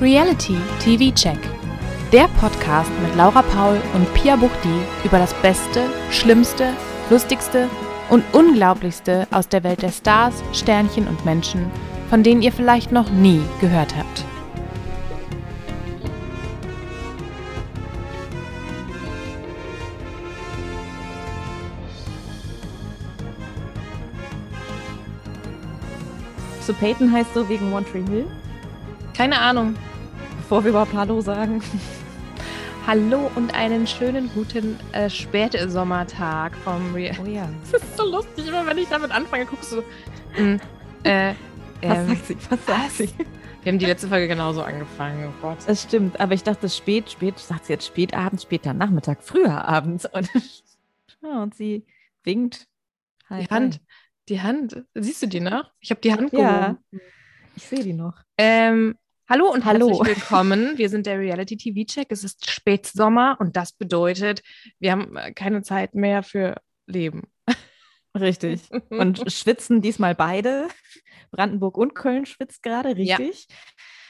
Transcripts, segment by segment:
Reality TV Check. Der Podcast mit Laura Paul und Pia Buchti über das Beste, Schlimmste, Lustigste und Unglaublichste aus der Welt der Stars, Sternchen und Menschen, von denen ihr vielleicht noch nie gehört habt. So Peyton heißt so wegen One Tree Hill, Keine Ahnung. Bevor wir überhaupt Hallo sagen. Hallo und einen schönen guten äh, Spätsommertag vom Real. Oh ja. Das ist so lustig, immer wenn ich damit anfange, guckst du so. mm, äh, Was ähm, sagt sie? Was sagt sie? wir haben die letzte Folge genauso angefangen. Oh Gott. Das stimmt, aber ich dachte spät, spät, sagt sie jetzt spät abends, später Nachmittag, früher abends. Und, ja, und sie winkt. Hi, Die Hand. Die Hand. Siehst du die noch? Ich habe die Hand hi. Ja, gehoben. ich sehe die noch. Ähm, hallo und Hallo. herzlich willkommen. Wir sind der Reality TV Check. Es ist Spätsommer und das bedeutet, wir haben äh, keine Zeit mehr für Leben. Richtig. Und schwitzen diesmal beide. Brandenburg und Köln schwitzt gerade, richtig?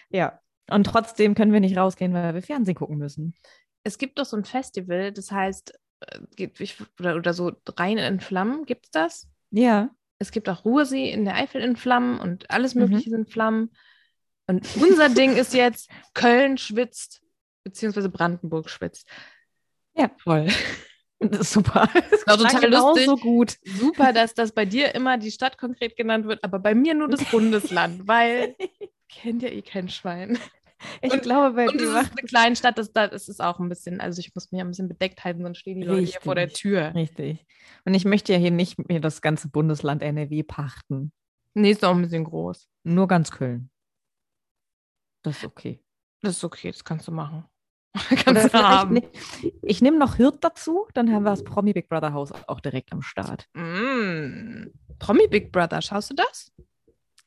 Ja. Und trotzdem können wir nicht rausgehen, weil wir Fernsehen gucken müssen. es gibt doch so ein Festival, das heißt, äh, oder, oder so Rhein in Flammen, gibt es das? Ja. Es gibt auch Ruhrsee in der Eifel in Flammen und alles Mhm. Mögliche sind Flammen. Und unser Ding ist jetzt, Köln schwitzt, beziehungsweise Brandenburg schwitzt. Ja. Toll. Das ist super. Das war total lustig. so gut. Super, dass das bei dir immer die Stadt konkret genannt wird, aber bei mir nur das Bundesland, weil kennt ja eh kein Schwein. Ich Und- glaube, bei Und dir ist eine kleine Stadt, das, das ist es auch ein bisschen, also ich muss mich ein bisschen bedeckt halten, sonst stehen die Leute hier vor der. Tür. Richtig. Und ich möchte ja hier nicht mir das ganze Bundesland NRW pachten. Nee, ist auch ein bisschen groß. Nur ganz Köln. Das ist okay. Das ist okay, das kannst du machen. Kannst du haben. ne- ich nehme noch Hirt dazu, dann haben wir das Promi Big Brother Haus auch direkt am Start. Mm. Promi Big Brother, schaust du das?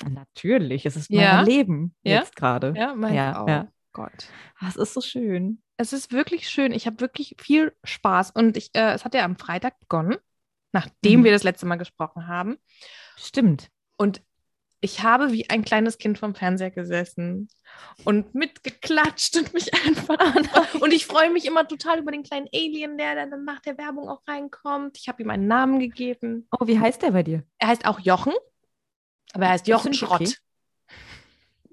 Natürlich, es ist Ja? mein Leben Ja? jetzt gerade. Ja, meins Ja, auch. ja. Gott. Ah, Es ist so schön. Es ist wirklich schön. Ich habe wirklich viel Spaß. Und ich, äh, es hat ja am Freitag begonnen, nachdem Mhm. wir das letzte Mal gesprochen haben. Stimmt. Und ich habe wie ein kleines Kind vom Fernseher gesessen und mitgeklatscht und mich einfach. und ich freue mich immer total über den kleinen Alien, der dann nach der Werbung auch reinkommt. Ich habe ihm einen Namen gegeben. Oh, wie heißt der bei dir? Er heißt auch Jochen, aber er heißt Jochen Schrott. okay.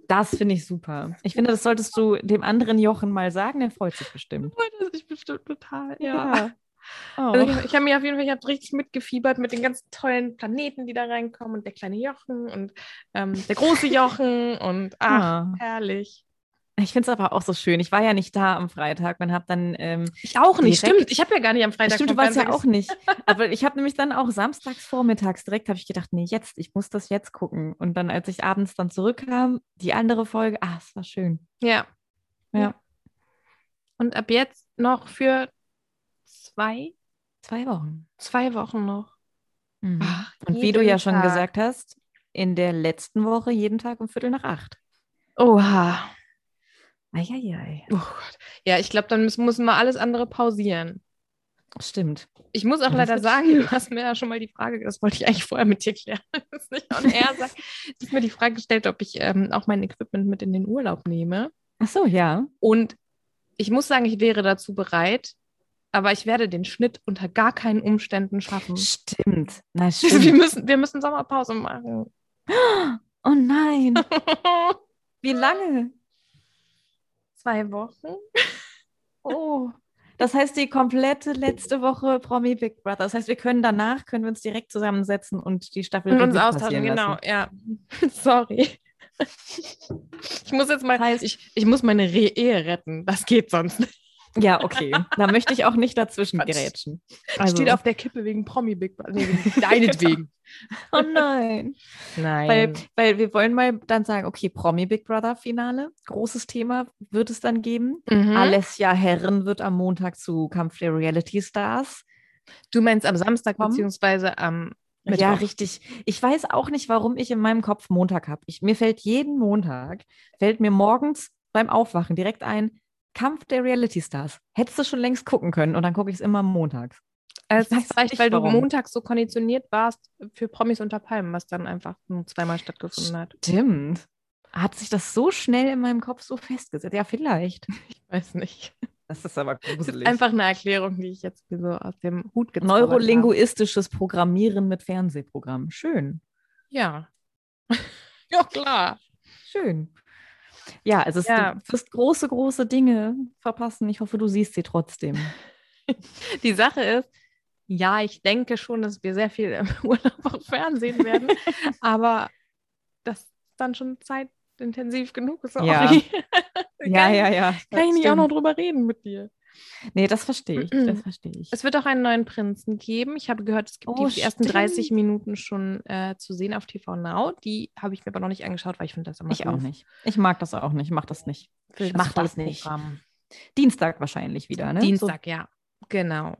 Das finde ich super. Ich finde, das solltest du dem anderen Jochen mal sagen, der freut sich bestimmt. Freut sich bestimmt total. Ja. Oh. Also ich, ich habe mir auf jeden Fall, ich habe richtig mitgefiebert mit den ganzen tollen Planeten, die da reinkommen und der kleine Jochen und ähm, der große Jochen und ach, Ah. herrlich. Ich finde es aber auch so schön. Ich war ja nicht da am Freitag und habe dann. Ähm, Ich auch nicht, stimmt. Ich habe ja gar nicht am Freitag. stimmt, du warst ja auch nicht. Aber ich habe nämlich dann auch samstags vormittags direkt habe ich gedacht, nee, jetzt, ich muss das jetzt gucken. Und dann, als ich abends dann zurückkam, die andere Folge, ah, es war schön. Ja. Ja. Und ab jetzt noch für zwei, Zwei Wochen. zwei Wochen noch. Mhm. Ach, und wie du ja schon Tag. gesagt hast, in der letzten Woche jeden Tag um Viertel nach acht. Oha. Eieiei. Oh Gott. Ja, ich glaube, dann müssen, müssen wir alles andere pausieren. Stimmt. Ich muss auch das leider sagen, schwierig. du hast mir ja schon mal die Frage, das wollte ich eigentlich vorher mit dir klären, das ist nicht on air sein. Du hast mir die Frage gestellt, ob ich ähm, auch mein Equipment mit in den Urlaub nehme. Ach so, ja. Und ich muss sagen, ich wäre dazu bereit, aber ich werde den Schnitt unter gar keinen Umständen schaffen. Stimmt. Na, Wir stimmt. müssen, wir müssen Sommerpause machen. oh nein. Wie lange? Zwei Wochen? Oh. Das heißt, die komplette letzte Woche Promi Big Brother. Das heißt, wir können danach, können wir uns direkt zusammensetzen und die Staffel Und uns austauschen, genau, lassen. ja. Sorry. Ich muss jetzt mal, Das heißt- ich, ich muss meine Re Ehe retten. Das geht sonst nicht. Ja, okay. Da möchte ich auch nicht dazwischen gerätschen. Also. Steht auf der Kippe wegen Promi Big Brother. Nee, wegen deinetwegen. oh nein. Nein. Weil, weil wir wollen mal dann sagen, okay, Promi Big Brother Finale, großes Thema wird es dann geben. Mhm. Alessia Herren wird am Montag zu Kampf der Reality Stars. Du meinst am Samstag Kommen? beziehungsweise am Ja, Mittwoch. richtig. Ich weiß auch nicht, warum ich in meinem Kopf Montag habe. Mir fällt jeden Montag, fällt mir morgens beim Aufwachen direkt ein, Kampf der Reality Stars. Hättest du schon längst gucken können und dann gucke ich es immer montags. Also weiß vielleicht, nicht, weil du warum. montags so konditioniert warst für Promis unter Palmen, was dann einfach nur zweimal stattgefunden hat. Stimmt. Hat sich das so schnell in meinem Kopf so festgesetzt? Ja, vielleicht. Ich weiß nicht. Das ist aber Das gruselig. ist einfach eine Erklärung, die ich jetzt so aus dem Hut gezaubert habe. Neurolinguistisches Programmieren mit Fernsehprogrammen. Schön. Ja. ja, klar. Schön. Ja, also es, Ja. du wirst große, große Dinge verpassen. Ich hoffe, du siehst sie trotzdem. Die Sache ist, ja, ich denke schon, dass wir sehr viel im Urlaub auch Fernsehen werden, aber das ist dann schon zeitintensiv genug. Sorry. Ja. Kann- ja. Kann ich nicht auch noch drüber reden mit dir? Nee, das verstehe ich. Das verstehe ich. Es wird auch einen neuen Prinzen geben. Ich habe gehört, es gibt Oh, die, die ersten stimmt. 30 Minuten schon äh, zu sehen auf TV Now. Die habe ich mir aber noch nicht angeschaut, weil ich finde das immer Ich auch nicht. Ich mag das auch nicht. Ich mach das nicht. Ich mach das nicht. Dienstag wahrscheinlich wieder, ne? Dienstag, ja. Genau.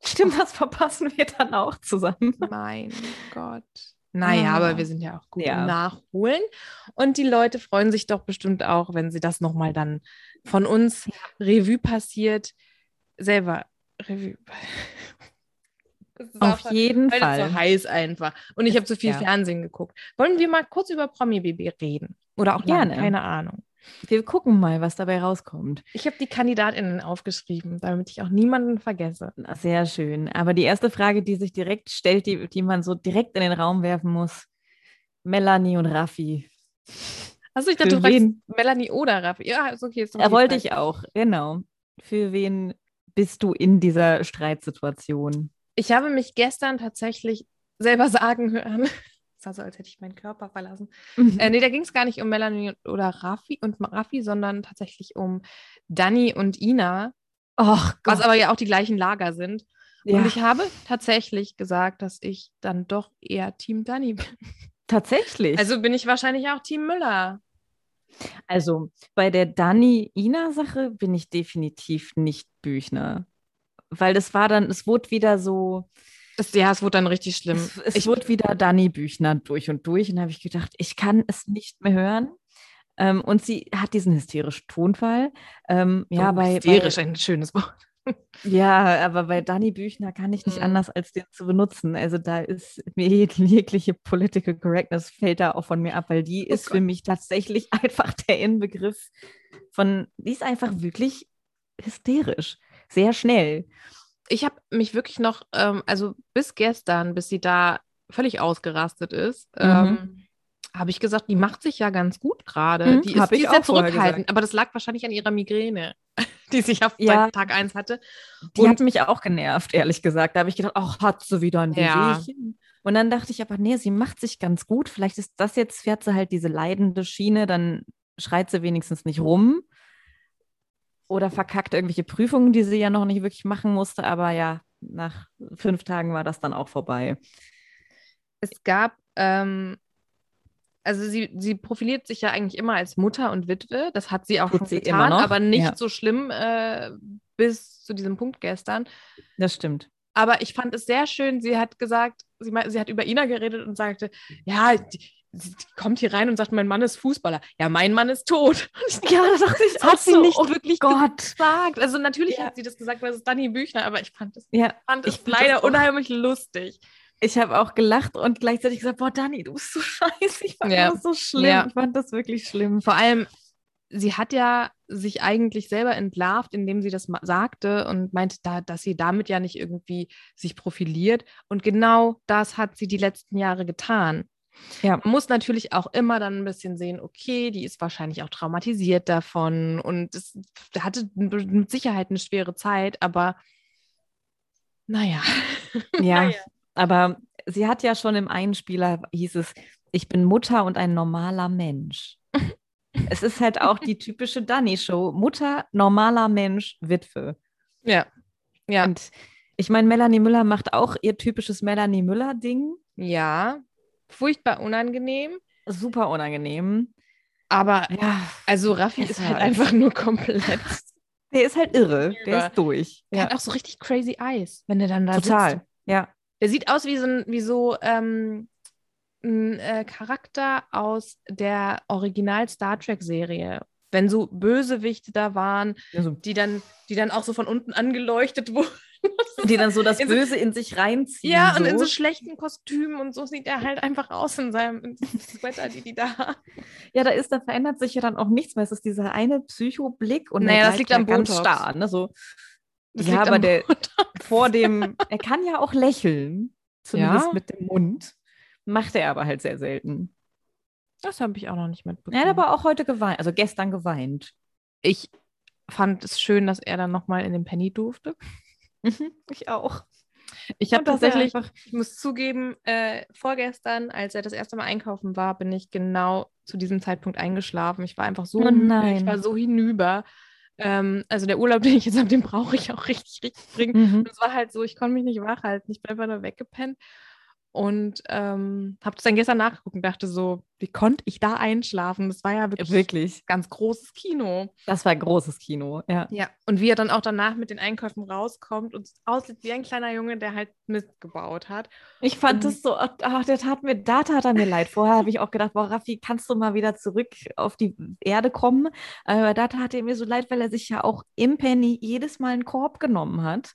So, stimmt, das verpassen wir dann auch zusammen. Mein Gott. Naja, Ah. aber wir sind ja auch gut Ja. im Nachholen. Und die Leute freuen sich doch bestimmt auch, wenn sie das nochmal dann von uns Revue passiert, selber Revue. Auf jeden heute Fall. zu heiß einfach. Und ich habe zu viel Ja. Fernsehen geguckt. Wollen wir mal kurz über Promi BB reden? Oder auch Gerne. gerne, keine Ahnung. Wir gucken mal, was dabei rauskommt. Ich habe die KandidatInnen aufgeschrieben, damit ich auch niemanden vergesse. Na, Sehr schön. Aber die erste Frage, die sich direkt stellt, die, die man so direkt in den Raum werfen muss: Melanie und Raffi. Achso, ich dachte, Für du fragst wen? Melanie oder Raffi. Ja, ist okay. Ist die wollte ich auch, genau. Für wen bist du in dieser Streitsituation? Ich habe mich gestern tatsächlich selber sagen hören. War so, als hätte ich meinen Körper verlassen. Äh, nee, da ging es gar nicht um Melanie oder Raffi und Raffi, sondern tatsächlich um Dani und Ina, Ach was aber ja auch die gleichen Lager sind. ja, Und ich habe tatsächlich gesagt, dass ich dann doch eher Team Dani bin. tatsächlich. Also bin ich wahrscheinlich auch Team Müller. Also bei der Dani-Ina-Sache bin ich definitiv nicht Büchner. Weil das war dann, es wurde wieder so, Das, ja, es wurde dann richtig schlimm. es, es ich, wurde wieder Dani Büchner durch und durch. Und habe ich gedacht, ich kann es nicht mehr hören. Ähm, und sie hat diesen hysterischen Tonfall. Ähm, ja, oh, bei, hysterisch, bei, ein schönes Wort. ja, aber bei Dani Büchner kann ich nicht Mhm. anders, als den zu benutzen. Also da ist mir jeg- jegliche Political Correctness fällt da auch von mir ab, weil die Oh ist für mich tatsächlich einfach der Inbegriff von, die ist einfach wirklich hysterisch, sehr schnell. Ich habe mich wirklich noch, ähm, also bis gestern, bis sie da völlig ausgerastet ist, Mhm. ähm, habe ich gesagt, die macht sich ja ganz gut gerade. Mhm, die ist, die ist vorher zurückhaltend, aber das lag wahrscheinlich an ihrer Migräne, die sie ja Ja. Tag 1 hatte. Die Und- hat mich auch genervt, ehrlich gesagt. Da habe ich gedacht, ach, hat sie wieder ein Ja. Wehwehchen. Und dann dachte ich aber, nee, sie macht sich ganz gut. Vielleicht ist das jetzt, fährt sie halt diese leidende Schiene, dann schreit sie wenigstens nicht rum. Oder verkackt irgendwelche Prüfungen, die sie ja noch nicht wirklich machen musste. Aber ja, nach fünf Tagen war das dann auch vorbei. Es gab, ähm, also sie, sie profiliert sich ja eigentlich immer als Mutter und Witwe. Das hat sie auch Tut schon sie getan, immer noch, aber nicht ja. so schlimm äh, bis zu diesem Punkt gestern. Das stimmt. Aber ich fand es sehr schön. Sie hat gesagt, sie, sie hat über Ina geredet und sagte, ja, die, sie kommt hier rein und sagt, mein Mann ist Fußballer. Ja, mein Mann ist tot. Ich Ja, das dachte ich das hat sie nicht Oh wirklich Gott. gesagt. Also natürlich Ja. hat sie das gesagt, weil es ist Dani Büchner, aber ich fand es Ja, fand Ich das leider unheimlich lustig. ich habe auch gelacht und gleichzeitig gesagt, boah, Dani, du bist so scheiße. Ich fand Ja. das so schlimm. Ja. Ich fand das wirklich schlimm. Vor allem, sie hat ja sich eigentlich selber entlarvt, indem sie das sagte und meinte, da, dass sie damit ja nicht irgendwie sich profiliert. Und genau das hat sie die letzten Jahre getan. Ja. Man muss natürlich auch immer dann ein bisschen sehen, okay, die ist wahrscheinlich auch traumatisiert davon und es hatte mit Sicherheit eine schwere Zeit, aber naja. Ja, Naja. aber sie hat ja schon im Einspieler, hieß es, ich bin Mutter und ein normaler Mensch. es ist halt auch die typische Dani-Show. Mutter, normaler Mensch, Witwe. Ja. Ja. Und ich meine, Melanie Müller macht auch ihr typisches Melanie Müller-Ding. Ja. Furchtbar unangenehm. Super unangenehm. Aber Ja, also Raffi Es ist war halt einfach- nur komplett. der ist halt irre. Der ist durch. Der Ja, hat auch so richtig crazy eyes, wenn der dann da total. sitzt. Ja. Der sieht aus wie so ein, wie so ähm, ein äh, Charakter aus der Original Star Trek Serie. Wenn so Bösewichte da waren, Also, die dann, die dann auch so von unten angeleuchtet wurden. die dann so das In so- Böse in sich reinziehen. Ja, so. und in so schlechten Kostümen und so sieht er halt einfach aus in seinem Sweater, die die da haben. Ja, da ist, da verändert sich ja dann auch nichts mehr. Es ist dieser eine Psychoblick und Naja, das liegt am Botox. starr. Ne? So, Das ja, aber der vor dem, er kann ja auch lächeln, zumindest Ja? mit dem Mund. Macht er aber halt sehr selten. Das habe ich auch noch nicht mitbekommen. Er hat aber auch heute geweint, also gestern geweint. ich fand es schön, dass er dann nochmal in den Penny durfte. Ich auch. Ich habe tatsächlich, einfach- ich muss zugeben, äh, vorgestern, als er das erste Mal einkaufen war, bin ich genau zu diesem Zeitpunkt eingeschlafen. Ich war einfach so, Oh nein. ich war so hinüber. Ähm, also der Urlaub, den ich jetzt habe, den brauche ich auch richtig, richtig dringend. Mhm. Und es war halt so, ich konnte mich nicht wach halten. Ich bin einfach nur weggepennt. Und ähm, habe das dann gestern nachgeguckt und dachte so, wie konnte ich da einschlafen? Das war ja wirklich, Wirklich. ganz großes Kino. Das war ein großes Kino, ja. Ja. Und wie er dann auch danach mit den Einkäufen rauskommt und aussieht wie ein kleiner Junge, der halt mitgebaut hat. Ich fand Mhm. das so, ach, der tat mir, da tat er mir leid. Vorher habe ich auch gedacht, boah, Raffi, kannst du mal wieder zurück auf die Erde kommen? Aber da tat er mir so leid, weil er sich ja auch im Penny jedes Mal einen Korb genommen hat.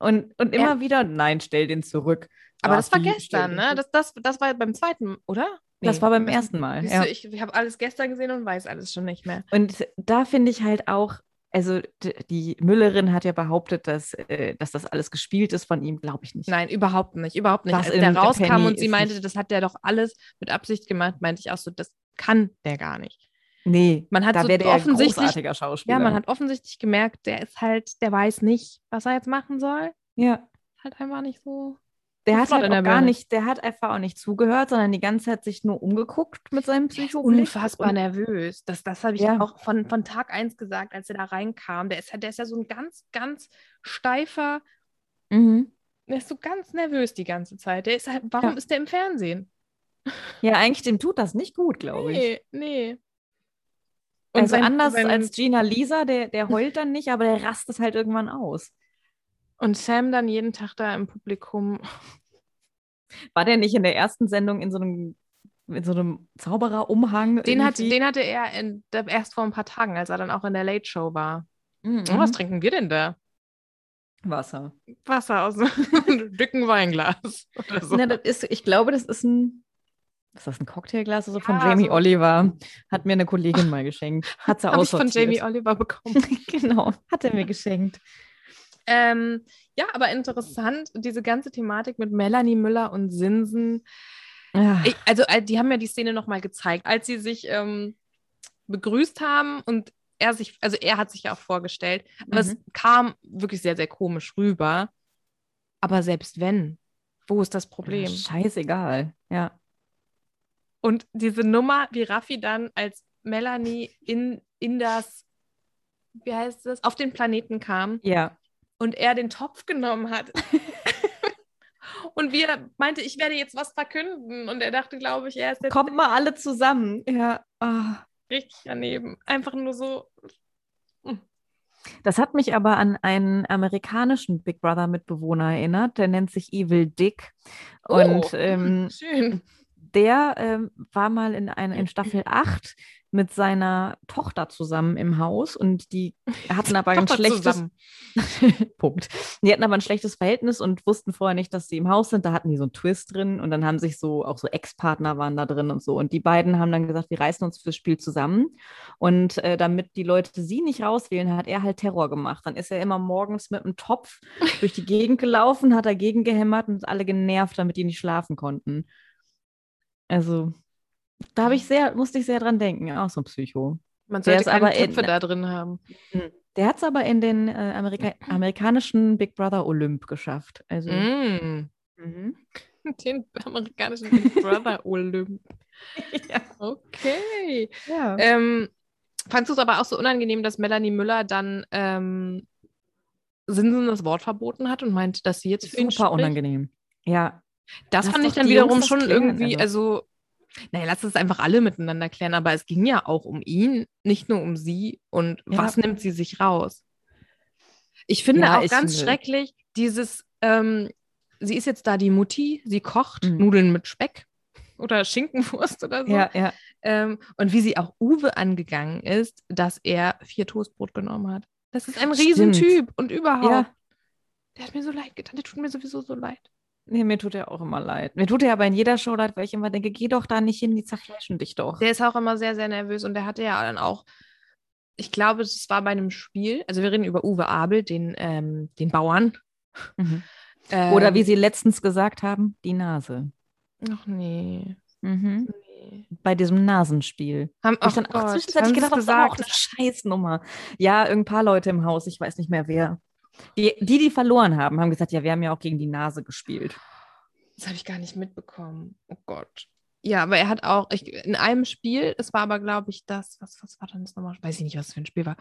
Und, und immer wieder, nein, stell den zurück. Aber das war gestern, ne? Das, das, das war beim zweiten, oder? Das war beim ersten Mal. Ja. du, ich ich habe alles gestern gesehen und weiß alles schon nicht mehr. Und da finde ich halt auch, also die Müllerin hat ja behauptet, dass, äh, dass das alles gespielt ist von ihm, glaube ich nicht. Nein, überhaupt nicht, überhaupt nicht. Was Als der rauskam Penny und sie meinte, das hat der doch alles mit Absicht gemacht, meinte ich auch so, das kann der gar nicht. Nee, Man hat da so wäre der ja ein offensichtlich- großartiger Schauspieler. Ja, man hat offensichtlich gemerkt, der ist halt, der weiß nicht, was er jetzt machen soll. ja. Halt einfach nicht so. Der hat halt auch gar nicht, der hat einfach auch nicht zugehört, sondern die ganze Zeit sich nur umgeguckt mit seinem Psychoblick. Unfassbar Und- nervös. Das, das habe ich Ja. auch von, von Tag 1 gesagt, als er da reinkam. Der ist, ja- der ist ja so ein ganz, ganz steifer, Mhm. der ist so ganz nervös die ganze Zeit. Der ist halt, warum Ja. ist der im Fernsehen? Ja, eigentlich dem tut das nicht gut, glaube ich. Nee, nee. also sein- anders sein- als Gina Lisa, der, der heult dann nicht, aber der rastet halt irgendwann aus. Und Sam dann jeden Tag da im Publikum. War der nicht in der ersten Sendung in so einem, in so einem Zaubererumhang? Den, hat, den hatte er in, erst vor ein paar Tagen, als er dann auch in der Late Show war. Mhm. Oh, was trinken wir denn da? Wasser. Wasser aus einem dicken Weinglas. Oder so. Na, das ist, ich glaube, das ist ein, ist das ein Cocktailglas also von Ja, Jamie so. Oliver? Hat mir eine Kollegin mal geschenkt. Hat sie ich von. Jamie Oliver bekommen. genau, hat er mir geschenkt. Ähm, ja, aber interessant, diese ganze Thematik mit Melanie Müller und Sinsen. Ja. Ich, also, äh, die haben ja die Szene nochmal gezeigt, als sie sich ähm, begrüßt haben und er sich, also er hat sich ja auch vorgestellt, aber es Mhm. kam wirklich sehr, sehr komisch rüber. Aber selbst wenn, wo ist das Problem? Scheißegal. Ja. Und diese Nummer, wie Raffi dann als Melanie in, in das, wie heißt das, auf den Planeten kam Ja. Und er den Topf genommen hat. und wie er meinte, ich werde jetzt was verkünden. Und er dachte, glaube ich, er ist jetzt Kommt mal alle zusammen. Ja. ah. richtig daneben. Einfach nur so. Das hat mich aber an einen amerikanischen Big Brother Mitbewohner erinnert. Der nennt sich Evil Dick. Und Oh, ähm, schön. der ähm, war mal in, ein, in Staffel 8 mit seiner Tochter zusammen im Haus und die hatten aber ein schlechtes. Punkt. Die hatten aber ein schlechtes Verhältnis und wussten vorher nicht, dass sie im Haus sind. Da hatten die so einen Twist drin und dann haben sich so auch so Ex-Partner waren da drin und so. Und die beiden haben dann gesagt, wir reißen uns fürs Spiel zusammen. Und äh, damit die Leute sie nicht rauswählen, hat er halt Terror gemacht. Dann ist er immer morgens mit einem Topf durch die Gegend gelaufen, hat dagegen gehämmert und alle genervt, damit die nicht schlafen konnten. Also, da habe ich sehr, musste ich sehr dran denken. Auch so ein Psycho. Man sollte keine aber in- Töpfe da drin haben. Der hat es aber in den äh, Amerika amerikanischen Big Brother Olymp geschafft. Also, Mm. mhm. Den amerikanischen Big Brother Olymp. ja. Okay. ja. Ähm, fandst du es aber auch so unangenehm, dass Melanie Müller dann ähm, Sinsen das Wort verboten hat und meinte, dass sie jetzt für ihn Super spricht? unangenehm. Ja. Das Lass fand ich dann wiederum das schon klären, irgendwie, also, naja, lass es einfach alle miteinander klären, aber es ging ja auch um ihn, nicht nur um sie und Ja. was nimmt sie sich raus? Ich finde Ja, auch ich ganz finde- schrecklich, dieses, ähm, sie ist jetzt da die Mutti, sie kocht Mhm. Nudeln mit Speck oder Schinkenwurst oder so. Ja, ja. Ähm, und wie sie auch Uwe angegangen ist, dass er vier Toastbrot genommen hat. Das ist ein Stimmt. Riesentyp und überhaupt. Ja. Der hat mir so leid getan. Der tut mir sowieso so leid. Nee, mir tut er auch immer leid. Mir tut er aber in jeder Show leid, weil ich immer denke, geh doch da nicht hin, die zerfleischen dich doch. Der ist auch immer sehr, sehr nervös und der hatte ja dann auch, ich glaube, es war bei einem Spiel, also wir reden über Uwe Abel, den, ähm, den Bauern. Mhm. Ähm, Oder wie sie letztens gesagt haben, die Nase. Ach nee. Mhm. nee. Bei diesem Nasenspiel. Haben, ich dann auch Gott, zwischenzeitlich gedacht das aber auch eine Scheißnummer. Ja, irgendein paar Leute im Haus, ich weiß nicht mehr wer. Die, die, die verloren haben, haben gesagt, ja, wir haben ja auch gegen die Nase gespielt. Das habe ich gar nicht mitbekommen. Oh Gott. Ja, aber er hat auch, ich, in einem Spiel, es war aber, glaube ich, das, was, was war denn das nochmal? Weiß ich nicht, was das für ein Spiel war.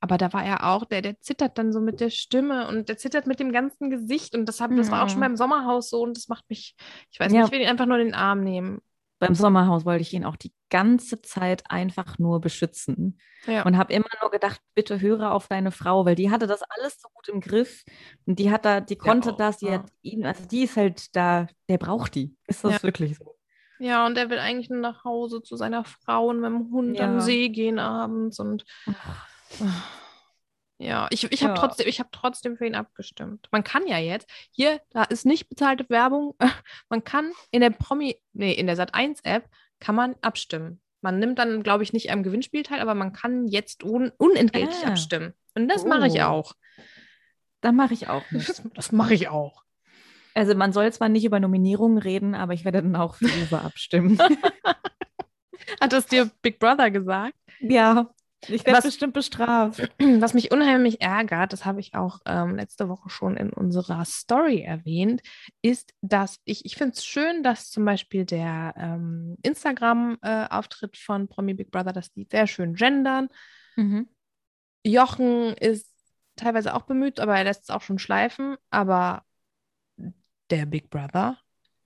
Aber da war er auch, der, der zittert dann so mit der Stimme und der zittert mit dem ganzen Gesicht. Und das, hab, das war auch schon Mhm. beim Sommerhaus so und das macht mich, ich weiß Ja. nicht, ich will ihn einfach nur in den Arm nehmen. Beim Sommerhaus wollte ich ihn auch die ganze Zeit einfach nur beschützen. Ja. Und habe immer nur gedacht, bitte höre auf deine Frau, weil die hatte das alles so gut im Griff. Und die hat da, die konnte auch, das, die ja. hat ihn, also die ist halt da, der braucht die. Ist das Ja. wirklich so? ja, und er will eigentlich nur nach Hause zu seiner Frau und mit dem Hund am Ja. See gehen abends und Ja, ich, ich habe Ja. trotzdem, ich hab trotzdem für ihn abgestimmt. Man kann ja jetzt, hier, da ist nicht bezahlte Werbung, man kann in der Promi, nee, in der Sat1-App kann man abstimmen. Man nimmt dann, glaube ich, nicht am Gewinnspiel teil, aber man kann jetzt un unentgeltlich Ah. abstimmen. Und das mache ich Oh. auch. Da mache ich auch nicht. Das, das mache ich auch. Also man soll zwar nicht über Nominierungen reden, aber ich werde dann auch für Uwe abstimmen. Hat das dir Big Brother gesagt? ja, ich werde bestimmt bestraft. Was mich unheimlich ärgert, das habe ich auch ähm, letzte Woche schon in unserer Story erwähnt, ist, dass ich, ich finde es schön, dass zum Beispiel der ähm, Instagram-Auftritt von Promi Big Brother, dass die sehr schön gendern. Mhm. Jochen ist teilweise auch bemüht, aber er lässt es auch schon schleifen. Aber der Big Brother,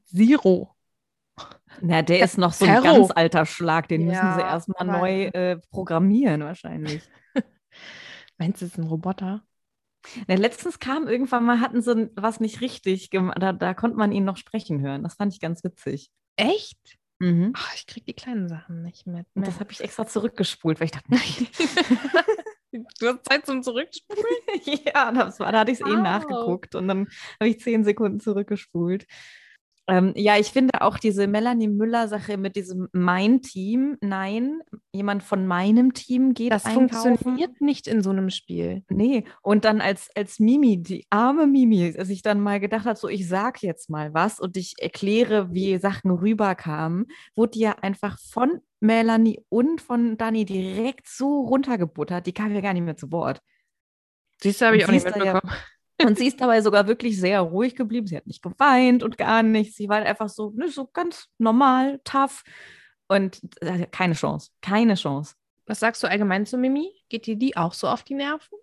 Zero. Na, der ist noch so ein Terror. ganz alter Schlag, den müssen sie Ja, erstmal neu äh, programmieren wahrscheinlich. Meinst du, es ist ein Roboter? Na, letztens kam irgendwann mal, hatten sie was nicht richtig gemacht, da, da konnte man ihn noch sprechen hören. Das fand ich ganz witzig. Echt? Mhm. Ach, ich kriege die kleinen Sachen nicht mit. Und das habe ich extra zurückgespult, weil ich dachte, nein. du hast Zeit zum Zurückspulen? ja, das war, da hatte ich es eh Wow. nachgeguckt und dann habe ich zehn Sekunden zurückgespult. Ähm, ja, ich finde auch diese Melanie Müller-Sache mit diesem mein Team, nein, jemand von meinem Team geht Das einkaufen. funktioniert nicht in so einem Spiel. Nee, und dann als, als Mimi, die arme Mimi, als ich dann mal gedacht habe, so ich sag jetzt mal was und ich erkläre, wie Sachen rüberkamen, wurde die ja einfach von Melanie und von Dani direkt so runtergebuttert, die kam ja gar nicht mehr zu Wort. Siehst du, habe ich auch nicht du ja- mitbekommen. Und sie ist dabei sogar wirklich sehr ruhig geblieben. Sie hat nicht geweint und gar nichts. Sie war einfach so, ne, so ganz normal, tough. Und äh, keine Chance, keine Chance. Was sagst du allgemein zu Mimi? Geht dir die auch so auf die Nerven?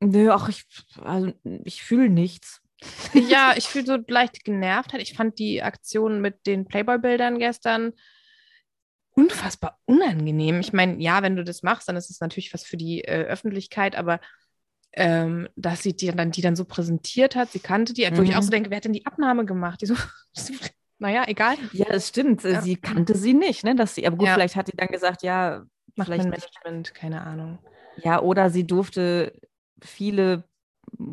Nö, ach, ich, also, ich fühle nichts. ja, ich fühle so leicht genervt. Ich fand die Aktion mit den Playboy-Bildern gestern unfassbar unangenehm. Ich meine, ja, wenn du das machst, dann ist es natürlich was für die äh, Öffentlichkeit, aber ähm, dass sie die dann, die dann so präsentiert hat, sie kannte die, wo ich Mhm. auch so denke, wer hat denn die Abnahme gemacht? Die so, naja, egal. Ja, das stimmt. Ja. Sie kannte sie nicht, ne? Dass sie, aber gut, Ja. vielleicht hat sie dann gesagt, ja, Macht vielleicht. Management, keine Ahnung. Ja, oder sie durfte viele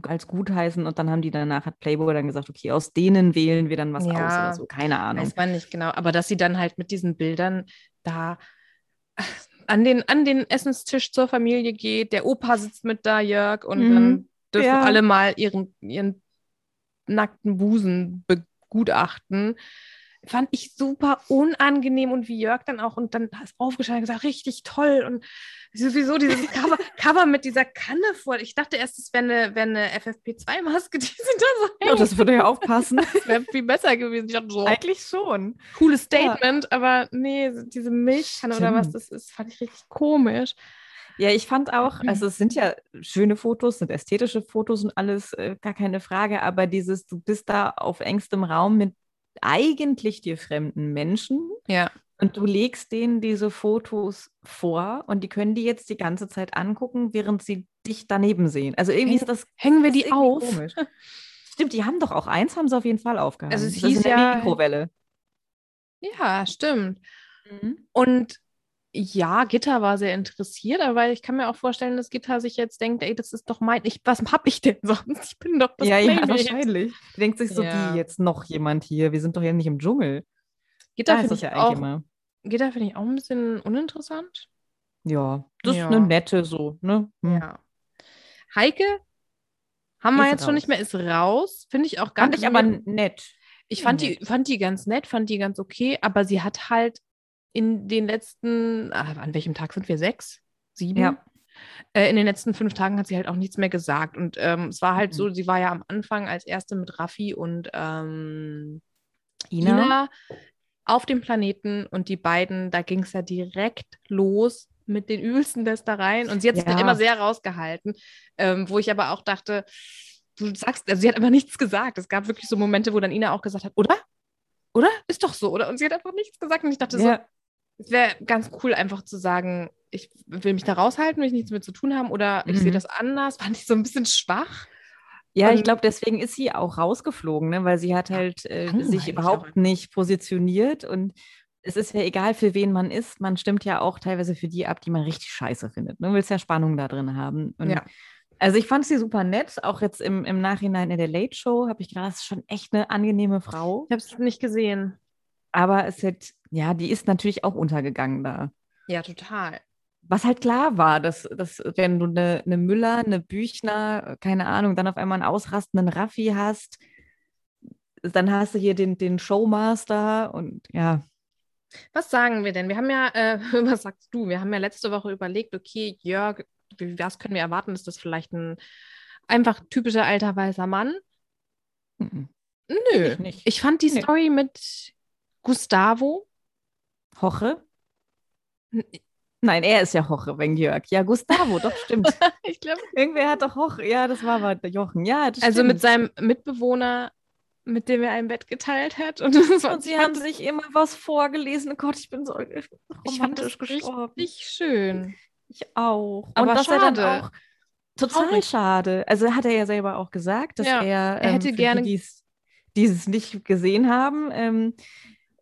als gut heißen und dann haben die danach hat Playboy dann gesagt, okay, aus denen wählen wir dann was aus Ja. oder so. Keine Ahnung. Weiß man nicht genau, aber dass sie dann halt mit diesen Bildern da an den, an den Essenstisch zur Familie geht, der Opa sitzt mit da, Jörg, und Mhm. dann dürfen Ja. alle mal ihren, ihren nackten Busen begutachten. Fand ich super unangenehm und wie Jörg dann auch und dann ist aufgestanden und gesagt, richtig toll und sowieso dieses Cover, Cover mit dieser Kanne vor. Ich dachte erst, es wäre eine, wär eine FFP2-Maske, die sie da so Ja, das würde ja aufpassen. das wäre viel besser gewesen. Ich dachte so, Eigentlich schon. cooles Statement, aber nee, diese Milchkanne oder was Stimmt. das ist, fand ich richtig komisch. Ja, ich fand auch, also es sind ja schöne Fotos, sind ästhetische Fotos und alles, äh, gar keine Frage, aber dieses, du bist da auf engstem Raum mit eigentlich dir fremden Menschen Ja. und du legst denen diese Fotos vor und die können die jetzt die ganze Zeit angucken, während sie dich daneben sehen. Also irgendwie Häng- ist das Hängen wir die auf? Komisch. Stimmt, die haben doch auch eins, haben sie auf jeden Fall aufgehangen. Also es Das ist hieß ja- Mikrowelle. Ja, stimmt. Und ja, Gitter war sehr interessiert, aber ich kann mir auch vorstellen, dass Gitter sich jetzt denkt, ey, das ist doch mein, ich, was hab ich denn sonst? Ich bin doch das Ja, ja, wahrscheinlich. Die denkt sich so, Ja. wie jetzt noch jemand hier? Wir sind doch ja nicht im Dschungel. Gitter Da finde ich, ja auch, immer. Gitter finde ich auch ein bisschen uninteressant. Ja, das Ja. ist eine nette so, ne? Hm. Ja. Heike haben wir Ist jetzt schon nicht raus. mehr, ist raus. Finde ich auch gar Fand nicht. ich aber nett. Ich fand nett. die, fand die ganz nett, fand die ganz okay, aber sie hat halt in den letzten, ah, an welchem Tag sind wir? Sechs? Sieben? Ja. Äh, in den letzten fünf Tagen hat sie halt auch nichts mehr gesagt. Und ähm, es war halt Mhm. so, sie war ja am Anfang als erste mit Raffi und ähm, Ina? Ina auf dem Planeten und die beiden, da ging es ja direkt los mit den übelsten Lästereien und sie hat sich dann Ja. immer sehr rausgehalten, ähm, wo ich aber auch dachte, du sagst, also sie hat aber nichts gesagt. Es gab wirklich so Momente, wo dann Ina auch gesagt hat, oder? Oder? Ist doch so, oder? Und sie hat einfach nichts gesagt und ich dachte so, Ja, es wäre ganz cool, einfach zu sagen, ich will mich da raushalten, will ich nichts mit zu tun haben oder ich sehe Mhm. das anders. Fand ich so ein bisschen schwach. ja ich Und- glaube, deswegen ist sie auch rausgeflogen, ne? weil sie hat halt äh, sich überhaupt nicht positioniert und es ist ja egal, für wen man ist. Man stimmt ja auch teilweise für die ab, die man richtig scheiße findet. Ne? Du willst ja Spannung da drin haben. Und Ja. Also ich fand sie super nett, auch jetzt im, im Nachhinein in der Late Show habe ich gedacht, das ist schon echt eine angenehme Frau. Ich habe es nicht gesehen. Aber es hat, ja, die ist natürlich auch untergegangen da. Ja, total. Was halt klar war, dass, dass wenn du eine, eine Müller, eine Büchner, keine Ahnung, dann auf einmal einen ausrastenden Raffi hast, dann hast du hier den, den Showmaster und ja, Was sagen wir denn? Wir haben ja, äh, was sagst du? Wir haben ja letzte Woche überlegt, okay, Jörg, was können wir erwarten? Ist das vielleicht ein einfach typischer alter weißer Mann? mhm, Nö. ich nicht. Ich fand die Nee. Story mit Gustavo. Hoche? Nein, er ist ja Hoche, wenn Jörg. Ja, Gustavo, doch, stimmt. Ich glaube. Irgendwer hat doch Hoche. Ja, das war aber Jochen. Ja, das Also mit stimmt. seinem Mitbewohner, mit dem er ein Bett geteilt hat. Und, das Und sie haben sich immer was vorgelesen. Oh Gott, ich bin so romantisch ich fand das gestorben. richtig schön. Ich auch. Aber und dass er dann schade. auch total Traurig. schade. Also hat er ja selber auch gesagt, dass Ja, er, er hätte für gerne- die, die's- die es nicht gesehen haben, ähm,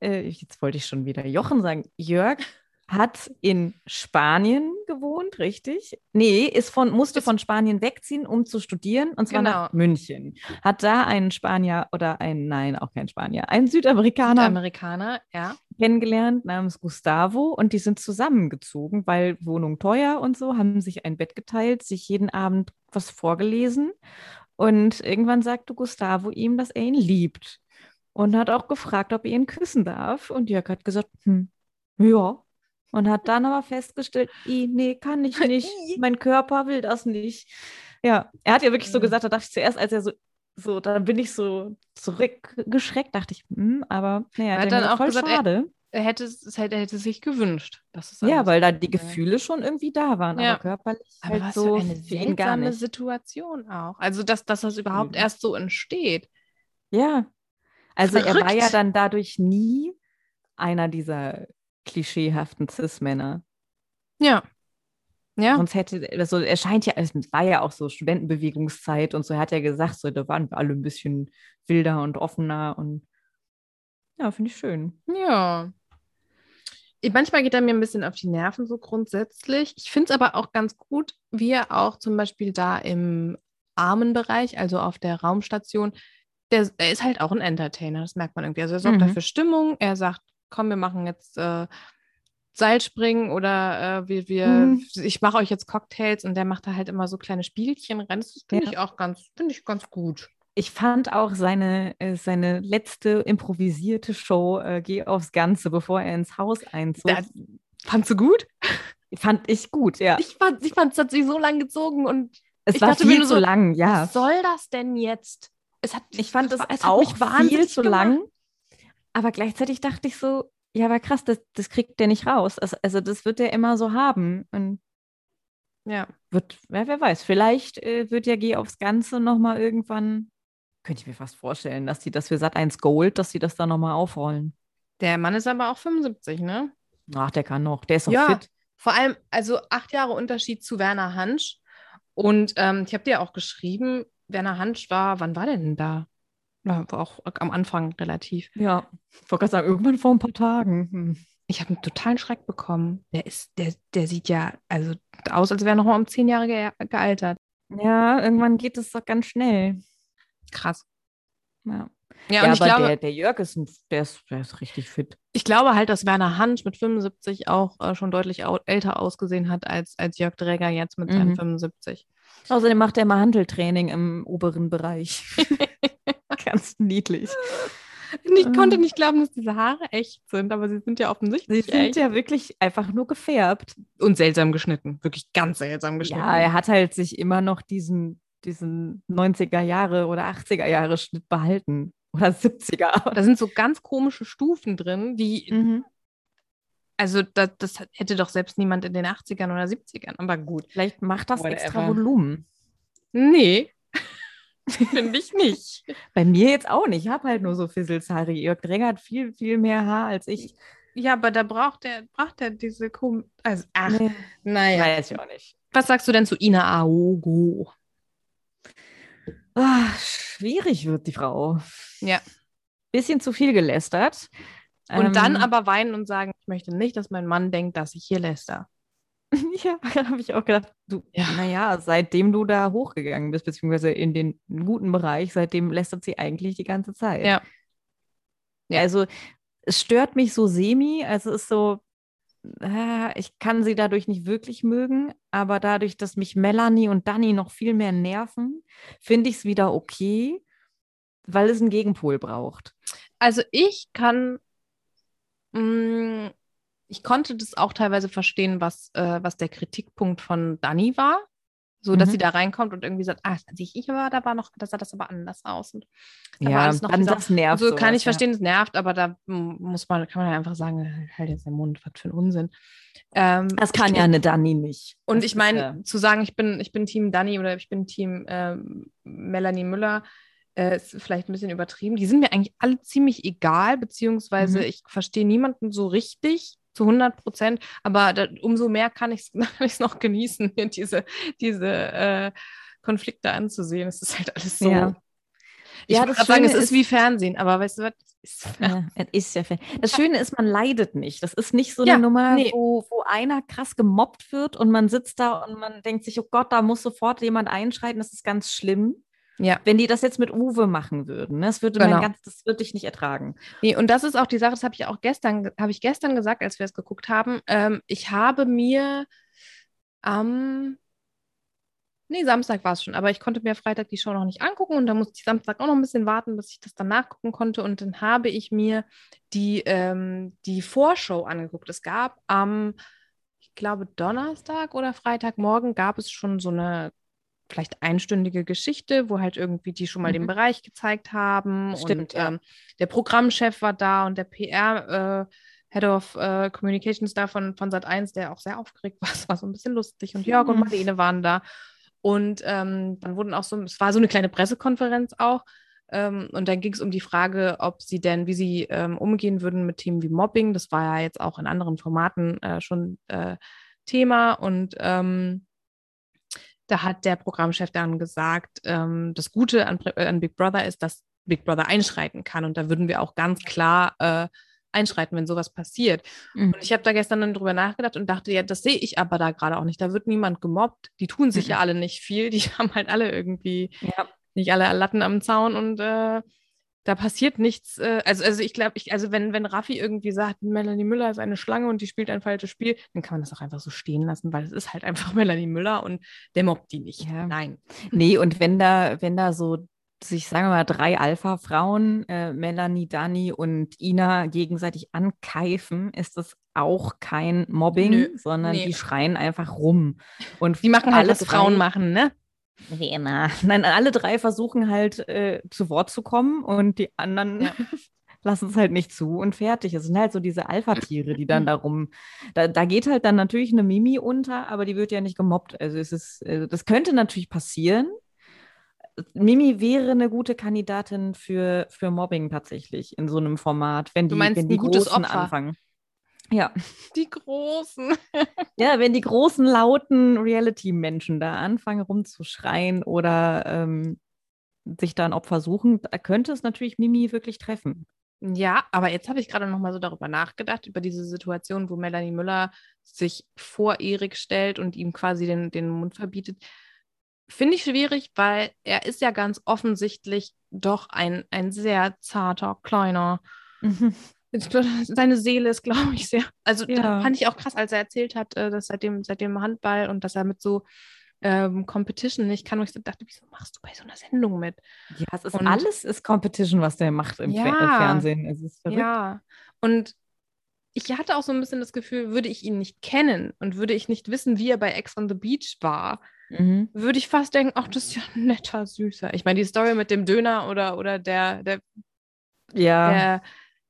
äh, jetzt wollte ich schon wieder Jochen sagen, Jörg hat in Spanien gewohnt, richtig? Nee, ist von, musste von Spanien wegziehen, um zu studieren, und zwar nach Genau. München. Hat da einen Spanier oder einen, nein, auch kein Spanier, einen Südamerikaner Amerikaner, ja. kennengelernt namens Gustavo und die sind zusammengezogen, weil Wohnung teuer und so, haben sich ein Bett geteilt, sich jeden Abend was vorgelesen und irgendwann sagte Gustavo ihm, dass er ihn liebt und hat auch gefragt, ob er ihn küssen darf und Jörg hat gesagt, hm, ja. Und hat dann aber festgestellt, "I, nee, kann ich nicht, mein Körper will das nicht. Ja, er hat ja wirklich so gesagt, da dachte ich zuerst, als er so, so, dann bin ich so zurückgeschreckt, dachte ich, hm, aber naja, Er hat dann auch voll gesagt, schade. Er hätte es, er hätte sich gewünscht. Dass es Ja, weil da die. Gefühle schon irgendwie da waren, Ja. aber körperlich Aber halt was so für eine seltsame. Situation auch. Also, dass, dass das überhaupt Mhm. erst so entsteht. Ja. Also er war ja Verrückt. dann dadurch nie einer dieser klischeehaften Cis-Männer. Ja. Ja. Sonst hätte, also er scheint ja, es war ja auch so Studentenbewegungszeit und so, er hat ja gesagt, so, da waren wir alle ein bisschen wilder und offener und ja, finde ich schön. Ja. Ich- Manchmal geht er mir ein bisschen auf die Nerven, so grundsätzlich. Ich finde es aber auch ganz gut, wie er auch zum Beispiel da im Armenbereich, also auf der Raumstation, der, er ist halt auch ein Entertainer, das merkt man irgendwie. Also er sorgt Mhm. dafür Stimmung, er sagt, komm, wir machen jetzt äh, Seilspringen oder äh, wir, wir, Mhm. ich mache euch jetzt Cocktails und der macht da halt immer so kleine Spielchen rein. Das finde Ja. ich auch ganz, finde ich ganz gut. Ich fand auch seine, äh, seine letzte improvisierte Show, äh, Geh aufs Ganze, bevor er ins Haus einzog, Da- Fandst du gut? fand ich gut, ja. Ich fand es ich hat sich so lang gezogen und es ich war dachte mir viel nur zu so, lang, ja. Was soll das denn jetzt? Es hat, Ich fand das es auch viel zu gemacht. lang. Aber gleichzeitig dachte ich so, ja, aber krass, das, das kriegt der nicht raus. Also, also das wird er immer so haben. Und Ja. wird, wer, wer weiß, vielleicht äh, wird ja Geh aufs Ganze nochmal irgendwann, könnte ich mir fast vorstellen, dass die das für Sat 1 Gold, dass sie das dann nochmal aufrollen. Der Mann ist aber auch 75, ne? Ach, der kann noch, der ist doch Ja. fit. Vor allem, also acht Jahre Unterschied zu Werner Hansch. Und ähm, ich habe dir auch geschrieben, Werner Hansch war, wann war der denn da? Ja, war auch am Anfang relativ. Ja, ich wollte gerade sagen, irgendwann vor ein paar Tagen. Hm. Ich habe einen totalen Schreck bekommen. Der ist, der, der sieht ja also aus, als wäre er noch mal um zehn Jahre ge gealtert. Ja, irgendwann geht es doch ganz schnell. Krass. Ja, Ja, ja aber glaube, der, der Jörg ist, ein, der, ist, der ist richtig fit. ich glaube halt, dass Werner Hansch mit 75 auch äh, schon deutlich au älter ausgesehen hat als, als Jörg Dräger jetzt mit seinen Mhm. 75. Außerdem macht er immer Handeltraining im oberen Bereich. ganz niedlich. Ich konnte Ah. nicht glauben, dass diese Haare echt sind, aber sie sind ja Sie offensichtlich sind echt. ja wirklich einfach nur gefärbt. Und seltsam geschnitten. Wirklich ganz seltsam geschnitten. Ja, er hat halt sich immer noch diesen, diesen 90er Jahre oder 80er Jahre Schnitt behalten. Oder 70er. Da sind so ganz komische Stufen drin, die, Mhm. Also das, das hätte doch selbst niemand in den 80ern oder 70ern, aber gut. Vielleicht macht das extra Whatever. Volumen. Nee, finde ich nicht. Bei mir jetzt auch nicht. Ich habe halt nur so Fizzelshaare. Jörg Dräger hat viel, viel mehr Haar als ich. Ja, aber da braucht er, braucht er diese Kom also, ach, Nee, naja. weiß ich auch nicht. Was sagst du denn zu Ina Aogo? Ah, schwierig wird die Frau. Ja. Bisschen zu viel gelästert. Und dann Ähm, aber weinen und sagen, ich möchte nicht, dass mein Mann denkt, dass ich hier läster. Ja, habe ich auch gedacht, du, Ja. naja, seitdem du da hochgegangen bist, beziehungsweise in den guten Bereich, seitdem lästert sie eigentlich die ganze Zeit. Ja. Ja. Also es stört mich so semi, also es ist so, äh, ich kann sie dadurch nicht wirklich mögen, aber dadurch, dass mich Melanie und Dani noch viel mehr nerven, finde ich es wieder okay, weil es einen Gegenpol braucht. Also ich kann, mh, ich konnte das auch teilweise verstehen, was, äh, was der Kritikpunkt von Dani war. So, dass Mhm. sie da reinkommt und irgendwie sagt, ah, sehe ich aber, da war noch, da sah das aber anders aus. Und da war Ja, alles noch dann dieser- das nervt. so kann sowas, ich verstehen, es nervt, aber da mm, muss man, kann man ja einfach sagen, halt jetzt den Mund, was für ein Unsinn. Ähm. Das kann ja eine Dani nicht. Und Das ich meine, zu sagen, ich bin, ich bin Team Dani oder ich bin Team ähm, Melanie Müller, äh, ist vielleicht ein bisschen übertrieben. Die sind mir eigentlich alle ziemlich egal, beziehungsweise Mhm. ich verstehe niemanden so richtig zu 100 Prozent, aber da, umso mehr kann ich es noch genießen, mir diese, diese äh, Konflikte anzusehen. Es ist halt alles so. Ja. Ich Ja, würde das sagen, es ist ist- wie Fernsehen, aber weißt du was? Es ist Ja, es ist ja fair. Das Schöne ist, man leidet nicht. Das ist nicht so Ja, eine Nummer, nee. wo, wo einer krass gemobbt wird und man sitzt da und man denkt sich, oh Gott, da muss sofort jemand einschreiten, das ist ganz schlimm. Ja. Wenn die das jetzt mit Uwe machen würden, ne, das würde Genau. ganz, das würde ich nicht ertragen. Nee, und das ist auch die Sache, das habe ich auch gestern, habe ich gestern gesagt, als wir es geguckt haben. Ähm, ich habe mir am, nee, Samstag war es schon, aber ich konnte mir Freitag die Show noch nicht angucken und da musste ich Samstag auch noch ein bisschen warten, bis ich das dann nachgucken konnte. Und dann habe ich mir die, ähm, die Vorschau angeguckt. Es gab am, ich glaube, Donnerstag oder Freitagmorgen gab es schon so eine vielleicht einstündige Geschichte, wo halt irgendwie die schon mal den Mhm. Bereich gezeigt haben. Stimmt, und ja. ähm, der Programmchef war da und der PR, äh, Head of äh, Communications da von, von Sat1, der auch sehr aufgeregt war. Es war so ein bisschen lustig. Und Jörg und Mhm. Marlene waren da. Und ähm, dann wurden auch so, es war so eine kleine Pressekonferenz auch. Ähm, und dann ging es um die Frage, ob sie denn, wie sie ähm, umgehen würden mit Themen wie Mobbing. Das war ja jetzt auch in anderen Formaten äh, schon äh, Thema. Und ähm, da hat der Programmchef dann gesagt, ähm, das Gute an, äh, an Big Brother ist, dass Big Brother einschreiten kann. Und da würden wir auch ganz klar äh, einschreiten, wenn sowas passiert. Mhm. Und ich habe da gestern dann drüber nachgedacht und dachte, ja, das sehe ich aber da gerade auch nicht. Da wird niemand gemobbt. Die tun sich Mhm. ja alle nicht viel. Die haben halt alle irgendwie Ja. nicht alle Latten am Zaun und äh, da passiert nichts. Äh, also, also ich glaube, ich, also wenn, wenn Raffi irgendwie sagt, Melanie Müller ist eine Schlange und die spielt ein falsches Spiel, dann kann man das auch einfach so stehen lassen, weil es ist halt einfach Melanie Müller und der mobbt die nicht. Ja. Nein. Nee, und wenn da, wenn da so sich, sagen wir mal, drei Alpha-Frauen, äh, Melanie, Dani und Ina gegenseitig ankeifen, ist das auch kein Mobbing, Nö, sondern nee. die schreien einfach rum. Und Die machen halt, alle was Frauen machen, ne? Nee, na. Nein, alle drei versuchen halt äh, zu Wort zu kommen und die anderen Ja. lassen es halt nicht zu und fertig. Es sind halt so diese Alpha-Tiere, die dann darum, da, da geht halt dann natürlich eine Mimi unter, aber die wird ja nicht gemobbt. Also es ist, äh, das könnte natürlich passieren. Mimi wäre eine gute Kandidatin für, für Mobbing tatsächlich in so einem Format, wenn Du die, meinst wenn die ein gutes Großen Opfer? anfangen. Ja. Die Großen. Ja, wenn die großen, lauten Reality-Menschen da anfangen rumzuschreien oder ähm, sich da ein Opfer suchen, da könnte es natürlich Mimi wirklich treffen. Ja, aber jetzt habe ich gerade noch mal so darüber nachgedacht, über diese Situation, wo Melanie Müller sich vor Erik stellt und ihm quasi den, den Mund verbietet. Finde ich schwierig, weil er ist ja ganz offensichtlich doch ein, ein sehr zarter, kleiner. Seine Seele ist, glaube ich, sehr. Also Ja. da fand ich auch krass, als er erzählt hat, äh, dass seit dem, seit dem Handball und dass er mit so ähm, Competition nicht kann, wo ich so dachte, wieso machst du bei so einer Sendung mit? Ja, es ist Und- alles ist Competition, was der macht im Ja. Fernsehen. Es ist verrückt. Ja, und ich hatte auch so ein bisschen das Gefühl, würde ich ihn nicht kennen und würde ich nicht wissen, wie er bei Ex on the Beach war, Mhm. würde ich fast denken, ach, das ist ja ein netter, süßer. Ich meine, die Story mit dem Döner oder, oder der, der, Ja. der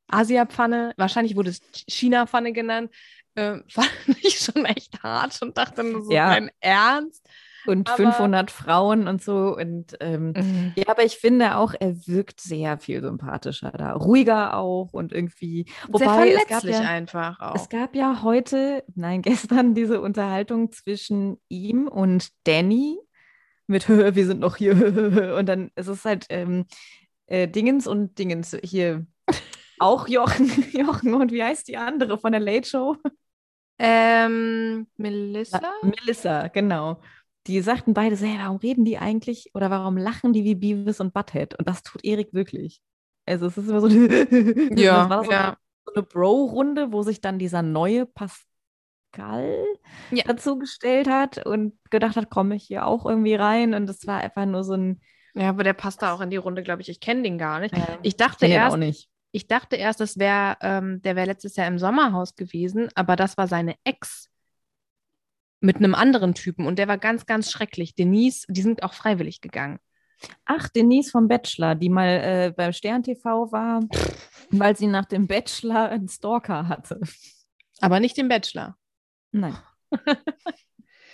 Asia-Pfanne, wahrscheinlich wurde es China-Pfanne genannt, äh, fand ich schon echt hart und dachte nur so, Ja. mein Ernst? und aber- 500 Frauen und so. Und ähm, ja, aber ich finde auch, er wirkt sehr viel sympathischer da. Ruhiger auch und irgendwie. Sehr Wobei es gab ja, einfach auch. Es gab ja heute, nein, gestern diese Unterhaltung zwischen ihm und Danny mit wir sind noch hier und dann ist es halt ähm, äh, Dingens und Dingens hier auch Jochen, Jochen und wie heißt die andere von der Late Show? ähm, Melissa? Melissa, genau. Die sagten beide so, hey, warum reden die eigentlich oder warum lachen die wie Beavis und Butthead? Und das tut Erik wirklich. Also es ist immer so, Ja, das so ja. eine Bro-Runde, wo sich dann dieser neue Pascal Ja. dazu gestellt hat und gedacht hat, komme ich hier auch irgendwie rein. Und das war einfach nur so ein. Ja, aber der passt da auch in die Runde, glaube ich. Ich kenne den gar nicht. Äh, Ich dachte erst, auch nicht. Ich dachte erst, das wäre, ähm, der wäre letztes Jahr im Sommerhaus gewesen, aber das war seine Ex mit einem anderen Typen und der war ganz, ganz schrecklich. Denise, die sind auch freiwillig gegangen. Ach, Denise vom Bachelor, die mal äh, beim Stern TV war, weil sie nach dem Bachelor einen Stalker hatte. Aber nicht den Bachelor. Nein.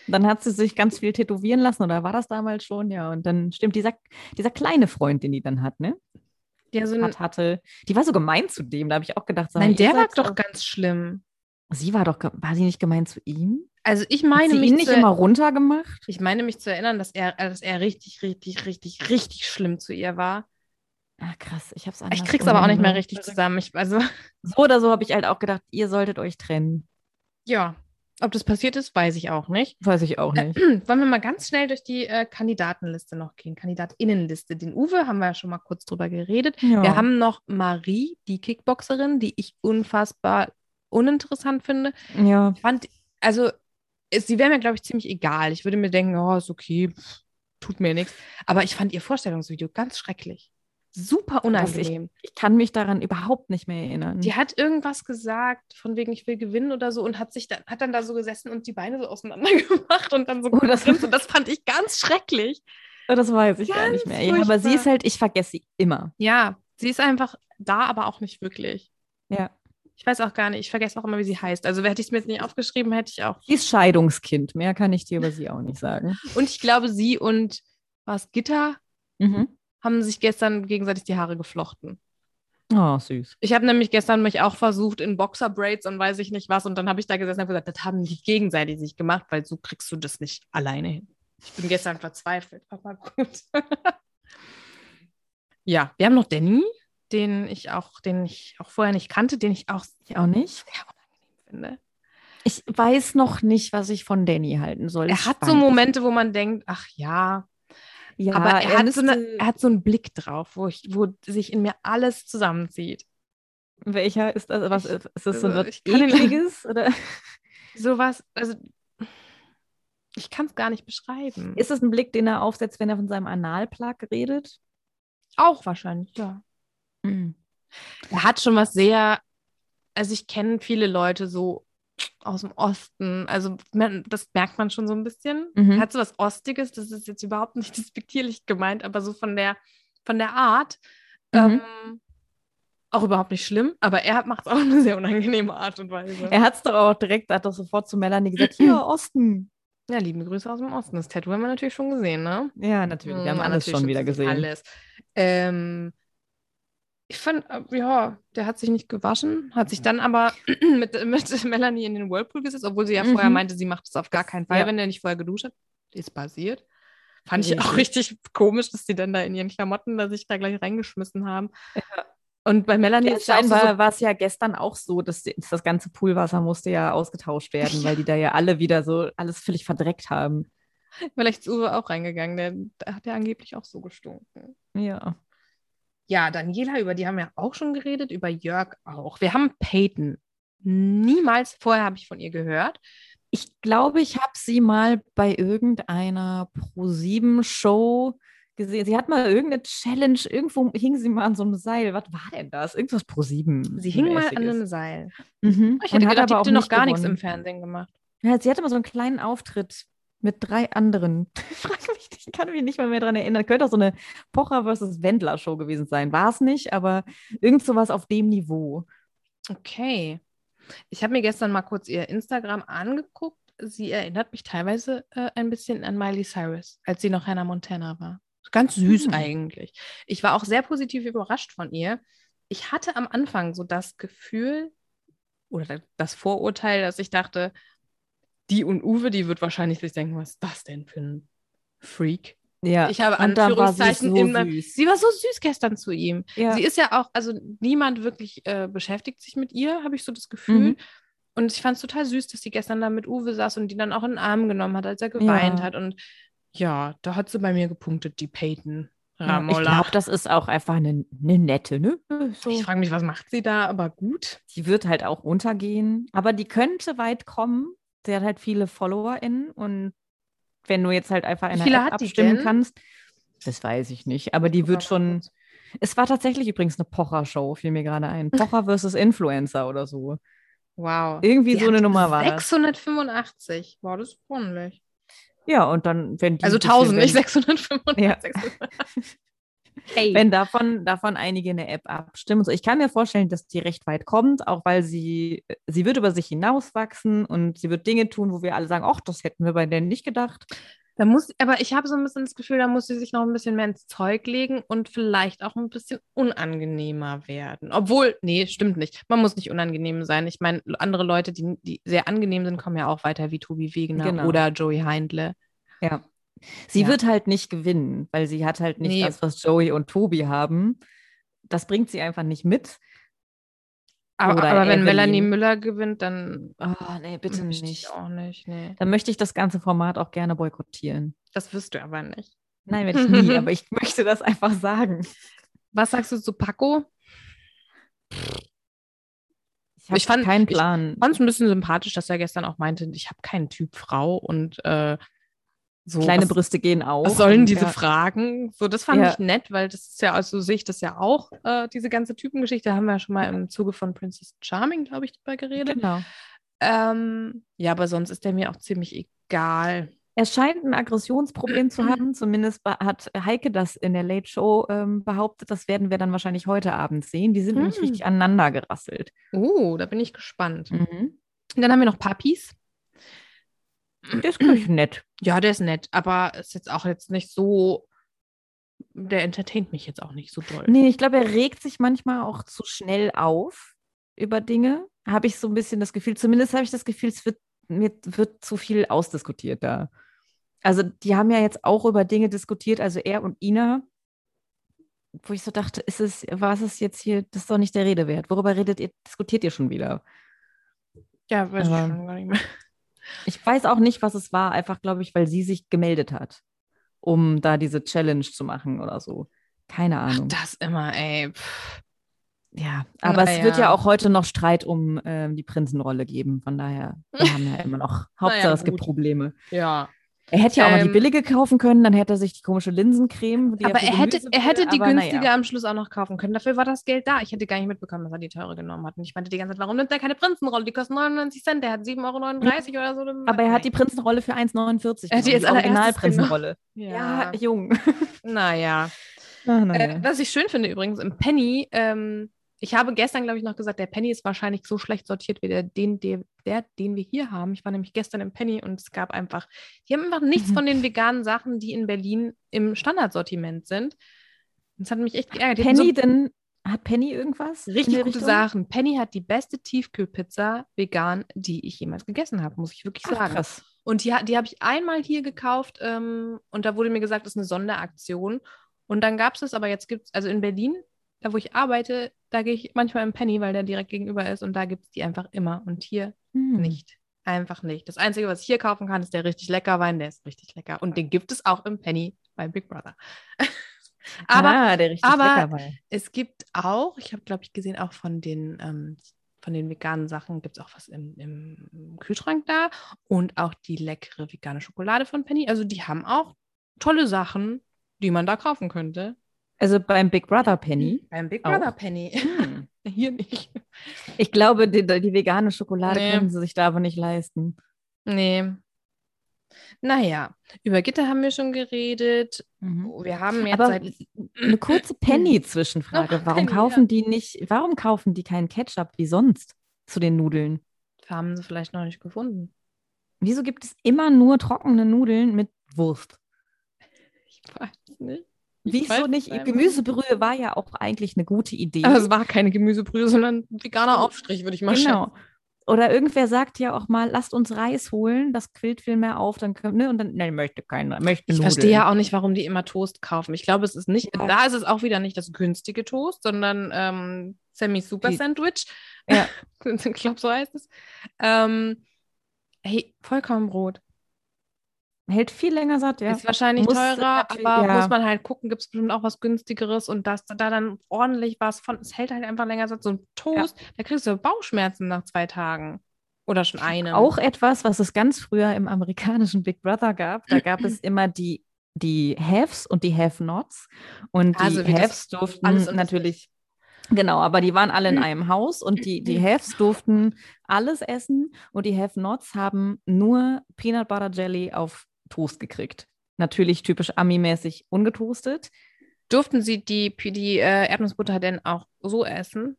Dann hat sie sich ganz viel tätowieren lassen, oder war das damals schon? Ja, und dann stimmt dieser, dieser kleine Freund, den die dann hat, ne? Der so Hat, hatte. Die war so gemein zu dem, da habe ich auch gedacht, sag nein, der war doch so- ganz schlimm. Sie war doch, war sie nicht gemein zu ihm? Also ich Hat meine sie mich ihn nicht zu, immer runtergemacht? ich meine mich zu erinnern, dass er, dass er richtig, richtig, richtig, richtig schlimm zu ihr war. Ah, krass, ich hab's Ich anders krieg's aber auch nicht mehr richtig zusammen. Ich, also So oder so habe ich halt auch gedacht, ihr solltet euch trennen. ja, ob das passiert ist, weiß ich auch nicht. Weiß ich auch nicht. Wollen wir mal ganz schnell durch die äh, Kandidatenliste noch gehen? Kandidatinnenliste. Den Uwe haben wir ja schon mal kurz drüber geredet. Ja. Wir haben noch Marie, die Kickboxerin, die ich unfassbar uninteressant finde. ja. Fand, also, es, sie wäre mir, glaube ich, ziemlich egal. Ich würde mir denken, oh, ist okay, pff, tut mir nichts. Aber ich fand ihr Vorstellungsvideo ganz schrecklich. Super unangenehm. Ich kann mich daran überhaupt nicht mehr erinnern. Die hat irgendwas gesagt, von wegen, ich will gewinnen oder so, und hat sich dann, hat dann da so gesessen und die Beine so auseinander gemacht und dann so Oh, das- und das fand ich ganz schrecklich. Oh, das weiß ich gar Ganz nicht mehr. Ja, aber sie ist halt, ich vergesse sie immer. Ja, sie ist einfach da, aber auch nicht wirklich. Ja. Ich weiß auch gar nicht, ich vergesse auch immer, wie sie heißt. Also hätte ich es mir jetzt nicht aufgeschrieben, hätte ich auch. Sie ist Scheidungskind. Mehr kann ich dir über sie auch nicht sagen. Und ich glaube, sie und was Gitter Mhm. Haben sich gestern gegenseitig die Haare geflochten. Oh, süß. Ich habe nämlich gestern mich auch versucht in Boxer-Braids und weiß ich nicht was. Und dann habe ich da gesessen und gesagt, das haben die gegenseitig sich gemacht, weil so kriegst du das nicht alleine hin. Ich bin gestern verzweifelt, aber gut. ja, wir haben noch Danny, den ich auch, den ich auch vorher nicht kannte, den ich auch Ich auch nicht. sehr unangenehm finde. Ich weiß noch nicht, was ich von Danny halten soll. Er hat so Momente, wo man denkt, ach ja, Ja, aber er, hat so eine, er hat so einen Blick drauf, wo, ich, wo sich in mir alles zusammenzieht. welcher ist das? Was ist, ist das so also, was ich kann ihn- ekliges? Oder Sowas, also ich kann es gar nicht beschreiben. ist es ein Blick, den er aufsetzt, wenn er von seinem Analplug redet? auch wahrscheinlich, ja. Mhm. Er hat schon was sehr, also ich kenne viele Leute so aus dem Osten, also man, das merkt man schon so ein bisschen. Mhm. Er hat so was Ostiges, das ist jetzt überhaupt nicht despektierlich gemeint, aber so von der, von der Art Mhm. ähm, auch überhaupt nicht schlimm, aber er macht es auf eine sehr unangenehme Art und Weise. Er hat es doch auch direkt, hat doch sofort zu Melanie gesagt, hier, Osten. Ja, liebe Grüße aus dem Osten. Das Tattoo haben wir natürlich schon gesehen, ne? Ja, natürlich. Wir haben Ja, alles natürlich schon wieder gesehen. Alles. Ähm, ich fand, äh, ja, der hat sich nicht gewaschen, hat sich dann aber mit, mit Melanie in den Whirlpool gesetzt, obwohl sie ja vorher Mhm. meinte, sie macht es auf gar keinen Fall, Ja. wenn der nicht vorher geduscht hat. Ist passiert. Fand ich auch richtig komisch, dass die dann da in ihren Klamotten da sich da gleich reingeschmissen haben. Und bei Melanie Ja, ja scheinbar war es ja gestern auch so, dass die- dass das ganze Poolwasser musste ja ausgetauscht werden, weil die da ja alle wieder so alles völlig verdreckt haben. vielleicht ist Uwe auch reingegangen, der, der hat ja angeblich auch so gestunken. Ja. Ja, Daniela, über die haben wir auch schon geredet, über Jörg auch. Wir haben Peyton. Niemals vorher habe ich von ihr gehört. Ich glaube, ich habe sie mal bei irgendeiner Pro-7-Show gesehen. Sie hat mal irgendeine Challenge, irgendwo hing sie mal an so einem Seil. Was war denn das? Irgendwas Pro-7. Sie hing mal an einem Seil. Mhm. Ich hätte Und hat gedacht, die aber auch noch gar nichts im gewonnen. Fernsehen gemacht. Ja, sie hatte mal so einen kleinen Auftritt mit drei anderen. Ich frage mich, ich kann mich nicht mal mehr daran erinnern. Könnte auch so eine Pocher versus Wendler Show gewesen sein. War es nicht, aber irgend sowas auf dem Niveau. Okay. Ich habe mir gestern mal kurz ihr Instagram angeguckt. Sie erinnert mich teilweise äh, ein bisschen an Miley Cyrus, als sie noch Hannah Montana war. Ganz süß Hm. eigentlich. Ich war auch sehr positiv überrascht von ihr. Ich hatte am Anfang so das Gefühl oder das Vorurteil, dass ich dachte, die und Uwe, die wird wahrscheinlich sich denken, was ist das denn für ein Freak? Ja, Ich habe und da war sie Anführungszeichen so meinem- süß. Sie war so süß gestern zu ihm. Ja. Sie ist ja auch, also niemand wirklich äh, beschäftigt sich mit ihr, habe ich so das Gefühl. Mhm. Und ich fand es total süß, dass sie gestern da mit Uwe saß und die dann auch in den Arm genommen hat, als er geweint Ja. hat. Und ja, da hat sie bei mir gepunktet, die Peyton Ja, ich Ramola. glaube, das ist auch einfach eine, eine nette, ne? So. ich frage mich, was macht sie da? Aber gut. Die wird halt auch untergehen, aber die könnte weit kommen. Sie hat halt viele FollowerInnen und wenn du jetzt halt einfach viele App abstimmen kannst, das weiß ich nicht, aber die wird schon. Es war tatsächlich übrigens eine Pocher-Show, fiel mir gerade ein. Pocher versus Influencer oder so. Wow. Irgendwie Die so eine Nummer war das. 685. Wow, das ist ordentlich. Ja, und dann, wenn die Also bisschen- 1000, nicht wenn, 685. Ja. 685. Hey. wenn davon, davon einige in der App abstimmen. So, ich kann mir vorstellen, dass die recht weit kommt, auch weil sie, sie wird über sich hinauswachsen und sie wird Dinge tun, wo wir alle sagen, ach, das hätten wir bei denen nicht gedacht. Da muss, aber ich habe so ein bisschen das Gefühl, da muss sie sich noch ein bisschen mehr ins Zeug legen und vielleicht auch ein bisschen unangenehmer werden. Obwohl, nee, stimmt nicht. Man muss nicht unangenehm sein. Ich meine, andere Leute, die, die sehr angenehm sind, kommen ja auch weiter wie Tobi Wegener Genau. oder Joey Heindle. Ja. Sie Ja. wird halt nicht gewinnen, weil sie hat halt nicht Nee. das, was Joey und Tobi haben. Das bringt sie einfach nicht mit. Aber, aber wenn. Melanie Müller gewinnt, dann Oh, nee, bitte nicht. ich auch nicht. Nee. Dann möchte ich das ganze Format auch gerne boykottieren. Das wirst du aber nicht. Nein, werde ich nie, aber ich möchte das einfach sagen. Was sagst du zu Paco? Ich habe Ich fand- keinen ich Plan. fand es ein bisschen sympathisch, dass er gestern auch meinte, ich habe keinen Typ Frau und äh, so. Kleine was, Brüste gehen auch. was sollen diese ja. Fragen? So, das fand Ja. ich nett, weil das ist ja, also sehe ich das ja auch, äh, diese ganze Typengeschichte, haben wir ja schon mal im Zuge von Princess Charming, glaube ich, drüber geredet. Genau. Ähm, ja, aber sonst ist der mir auch ziemlich egal. Er scheint ein Aggressionsproblem zu haben. Zumindest hat Heike das in der Late Show ähm, behauptet. Das werden wir dann wahrscheinlich heute Abend sehen. Die sind nämlich Hm. richtig aneinander gerasselt. Oh, da bin ich gespannt. Mhm. Dann haben wir noch Puppies. Das ist, glaube ich, nett. Ja, der ist nett, aber ist jetzt auch jetzt nicht so. Der entertaint mich jetzt auch nicht so doll. Nee, ich glaube, er regt sich manchmal auch zu schnell auf über Dinge. Habe ich so ein bisschen das Gefühl, zumindest habe ich das Gefühl, es wird, mir wird zu viel ausdiskutiert da. Also, die haben ja jetzt auch über Dinge diskutiert, also er und Ina, wo ich so dachte, ist es, was ist jetzt hier, das ist doch nicht der Rede wert. Worüber redet ihr, diskutiert ihr schon wieder? Ja, weiß Aber- ich schon gar nicht mehr. Ich weiß auch nicht, was es war, einfach glaube ich, weil sie sich gemeldet hat, um da diese Challenge zu machen oder so. Keine Ach, Ahnung. das immer, ey. Pff. Ja, aber Na es wird ja. ja auch heute noch Streit um ähm, die Prinzenrolle geben. Von daher, wir haben ja immer noch. Hauptsache, es gibt. Probleme. Ja. Er hätte ja auch mal die Ähm, billige kaufen können, dann hätte er sich die komische Linsencreme. Die Aber für er hätte, er hätte die günstige naja. am Schluss auch noch kaufen können. Dafür war das Geld da. Ich hätte gar nicht mitbekommen, dass er die teure genommen hat. Und ich meinte die ganze Zeit, warum nimmt er keine Prinzenrolle? Die kostet 99 Cent. Der hat 7,39 Euro oder so. Aber er hat die Prinzenrolle für 1,49 Er hat die jetzt Originalprinzenrolle. Ja, Ja, jung. naja. Ah, na, Äh, was ich schön finde übrigens, im Penny, ähm, ich habe gestern, glaube ich, noch gesagt, der Penny ist wahrscheinlich so schlecht sortiert wie der, den, der, der, den wir hier haben. Ich war nämlich gestern im Penny und es gab einfach, die haben einfach nichts Mhm. von den veganen Sachen, die in Berlin im Standardsortiment sind. Das hat mich echt geärgert. Hatten Penny, so denn hat Penny irgendwas? richtig gute Richtung? Sachen. Penny hat die beste Tiefkühlpizza vegan, die ich jemals gegessen habe, muss ich wirklich Ach, sagen. krass. Und die, die habe ich einmal hier gekauft ähm, und da wurde mir gesagt, das ist eine Sonderaktion. Und dann gab es es, aber jetzt gibt es, also in Berlin da wo ich arbeite, da gehe ich manchmal im Penny, weil der direkt gegenüber ist und da gibt es die einfach immer und hier Hm. nicht. Einfach nicht. Das Einzige, was ich hier kaufen kann, ist der richtig lecker Wein, der ist richtig lecker. Und den gibt es auch im Penny bei Big Brother. aber ah, der richtig aber- lecker war. es gibt auch, ich habe, glaube ich, gesehen, auch von den, ähm, von den veganen Sachen gibt es auch was im, im Kühlschrank da und auch die leckere vegane Schokolade von Penny. Also die haben auch tolle Sachen, die man da kaufen könnte. Also beim Big Brother Penny. Beim Big Auch? Brother Penny. Hm. Hier nicht. Ich glaube, die, die vegane Schokolade Nee. können sie sich da aber nicht leisten. Nee. Naja, über Gitter haben wir schon geredet. Wir haben jetzt Aber seit. eine kurze Penny-Zwischenfrage. Noch Warum Penny, kaufen ja. die nicht, warum kaufen die keinen Ketchup wie sonst zu den Nudeln? Haben sie vielleicht noch nicht gefunden. Wieso gibt es immer nur trockene Nudeln mit Wurst? Ich weiß nicht. Wieso nicht? Gemüsebrühe war ja auch eigentlich eine gute Idee. Aber es war keine Gemüsebrühe, sondern ein veganer Aufstrich, würde ich mal schätzen. genau. Oder irgendwer sagt ja auch mal, lasst uns Reis holen, das quillt viel mehr auf, dann können, ne, und dann, nein, möchte keiner, möchte Ich Nudeln. verstehe ja auch nicht, warum die immer Toast kaufen. Ich glaube, es ist nicht, Ja. da ist es auch wieder nicht das günstige Toast, sondern ähm, Semi-Super Die- Sandwich. Ja. ich glaube, so heißt es. Ähm, hey, Vollkornbrot. Hält viel länger satt, ja. Ist wahrscheinlich Muss teurer, aber ja. muss man halt gucken, gibt es bestimmt auch was günstigeres und dass da dann ordentlich was von, es hält halt einfach länger satt. So ein Toast, da kriegst du Bauchschmerzen nach zwei Tagen. Oder schon einem. Auch etwas, was es ganz früher im amerikanischen Big Brother gab. Da gab es immer die, die Haves und die Have-Nots. Und die Also das Haves durften alles das natürlich, genau, aber die waren alle in einem Haus und die, die Haves durften alles essen und die Have-Nots haben nur Peanut Butter Jelly auf Toast gekriegt. Natürlich typisch Ami-mäßig ungetoastet. Durften sie die, die äh, Erdnussbutter denn auch so essen?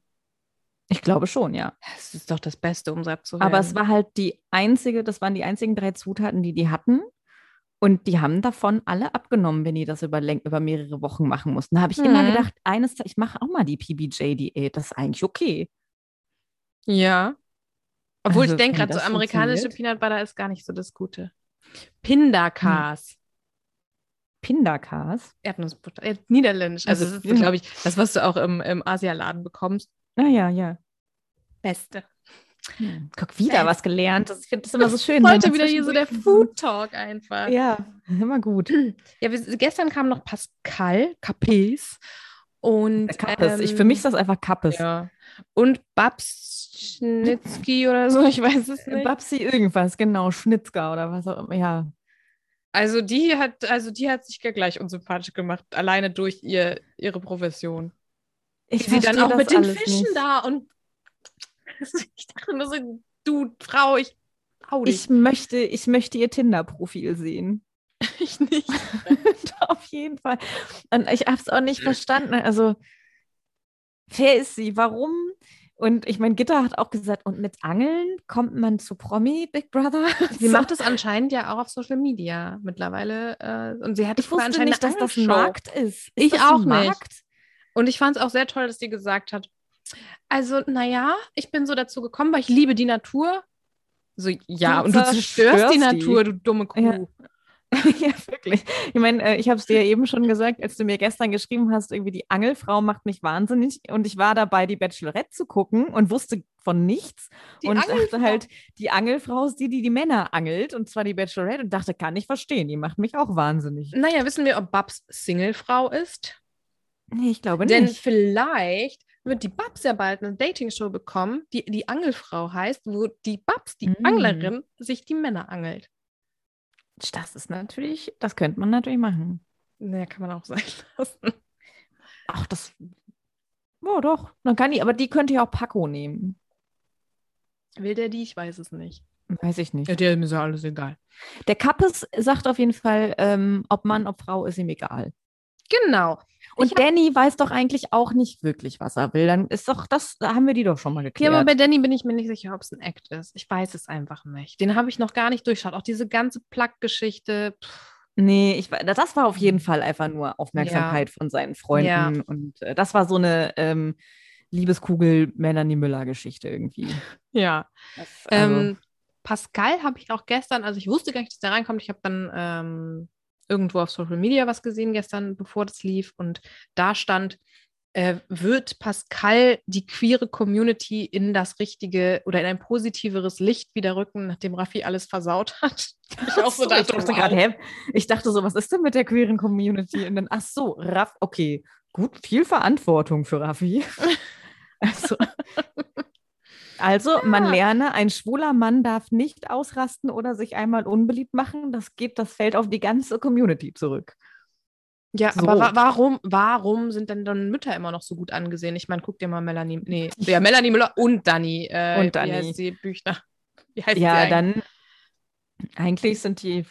Ich glaube schon, ja. Das ist doch das Beste, um satt zu werden. Aber es war halt die einzige, das waren die einzigen drei Zutaten, die die hatten. Und die haben davon alle abgenommen, wenn die das über, über mehrere Wochen machen mussten. Da habe ich immer Mhm. gedacht, eines Tages, ich mache auch mal die PBJ-Diät. Das ist eigentlich okay. Ja. Obwohl Also, ich denke gerade, so amerikanische. Peanut Butter ist gar nicht so das Gute. Pindakas. Pindakas. Erdnussbutter. Äh, Niederländisch. Also, Also, das ist, ja. glaube ich, das, was du auch im, im Asialaden bekommst. Naja, ja. Beste. Hm. Guck, wieder was gelernt. Das, ich finde das immer so schön. Heute wieder hier so der Food Talk einfach. Ja, immer gut. Ja, wir, gestern kam noch Pascal Capes und Kappes. ich, ähm, für mich ist das einfach Kappes. ja. Und Babs Schnitzky oder so, ich weiß es nicht. Babsi irgendwas, genau. Schnitzger oder was auch immer. Ja. Also die hat, also die hat sich ja gleich unsympathisch gemacht, alleine durch ihr, ihre Profession. Ich sie dann auch mit den Fischen nicht. da und ich dachte nur so, du Frau, ich hau dich Ich möchte, ich möchte ihr Tinder-Profil sehen. ich nicht. Auf jeden Fall. Und ich habe es auch nicht verstanden. Also, wer ist sie? Warum? Und ich meine, Gitter hat auch gesagt, und mit Angeln kommt man zu Promi Big Brother. Sie macht es anscheinend ja auch auf Social Media mittlerweile. Äh, und sie hat Ich wusste anscheinend nicht, dass das ein. Markt ist. ist Ich auch nicht. Und ich fand es auch sehr toll, dass sie gesagt hat, also, naja, ich bin so dazu gekommen, weil ich liebe die Natur. So, ja, Du und du zerstörst die die. Natur, du dumme Kuh. Ja. ja, wirklich. Ich meine, äh, ich habe es dir ja eben schon gesagt, als du mir gestern geschrieben hast, irgendwie die Angelfrau macht mich wahnsinnig. Und ich war dabei, die Bachelorette zu gucken und wusste von nichts. Die und Angelfrau. dachte halt, die Angelfrau ist die, die die Männer angelt. Und zwar die Bachelorette. Und dachte, kann ich verstehen. Die macht mich auch wahnsinnig. Naja, wissen wir, ob Babs Singlefrau ist? Nee, ich glaube Denn nicht. vielleicht wird die Babs ja bald eine Dating-Show bekommen, die die Angelfrau heißt, wo die Babs, die Mm. Anglerin, sich die Männer angelt. Das ist natürlich, das könnte man natürlich machen. Naja, kann man auch sein lassen. Ach, das. Ja, doch. Dann kann die, aber die könnte ja auch Paco nehmen. Will der die? Ich weiß es nicht. Weiß ich nicht. Ja, der ist ja alles egal. Der Kappes sagt auf jeden Fall, ähm, ob Mann, ob Frau, ist ihm egal. Genau. Und hab- Danny weiß doch eigentlich auch nicht wirklich, was er will. Dann ist doch das, da haben wir die doch schon mal Ja, geklärt. aber bei Danny bin ich mir nicht sicher, ob es ein Act ist. Ich weiß es einfach nicht. Den habe ich noch gar nicht durchschaut. Auch diese ganze Plug-Geschichte. nee, ich, das war auf jeden Fall einfach nur Aufmerksamkeit von seinen Freunden. Ja. Und äh, das war so eine ähm, Liebeskugel Melanie Müller-Geschichte irgendwie. Ja. Das, also, Ähm, Pascal habe ich auch gestern, also ich wusste gar nicht, dass der reinkommt. Ich habe dann ähm, irgendwo auf Social Media was gesehen gestern, bevor das lief. Und da stand, äh, wird Pascal die queere Community in das richtige oder in ein positiveres Licht wieder rücken, nachdem Raffi alles versaut hat? Ich, auch so dachte, ich dachte gerade, hä? Ich dachte so, was ist denn mit der queeren Community? Und dann, ach so, Raff, okay, gut, viel Verantwortung für Raffi. also, also ja. man lerne, ein schwuler Mann darf nicht ausrasten oder sich einmal unbeliebt machen. Das geht, das fällt auf die ganze Community zurück. Ja, so. aber wa warum, warum sind denn dann Mütter immer noch so gut angesehen? Ich meine, guck dir mal Melanie, nee, ja, Melanie Müller und Dani. Äh, und Dani. Wie heißt sie? Büchner. Wie heißt ja, dann eigentlich sind die,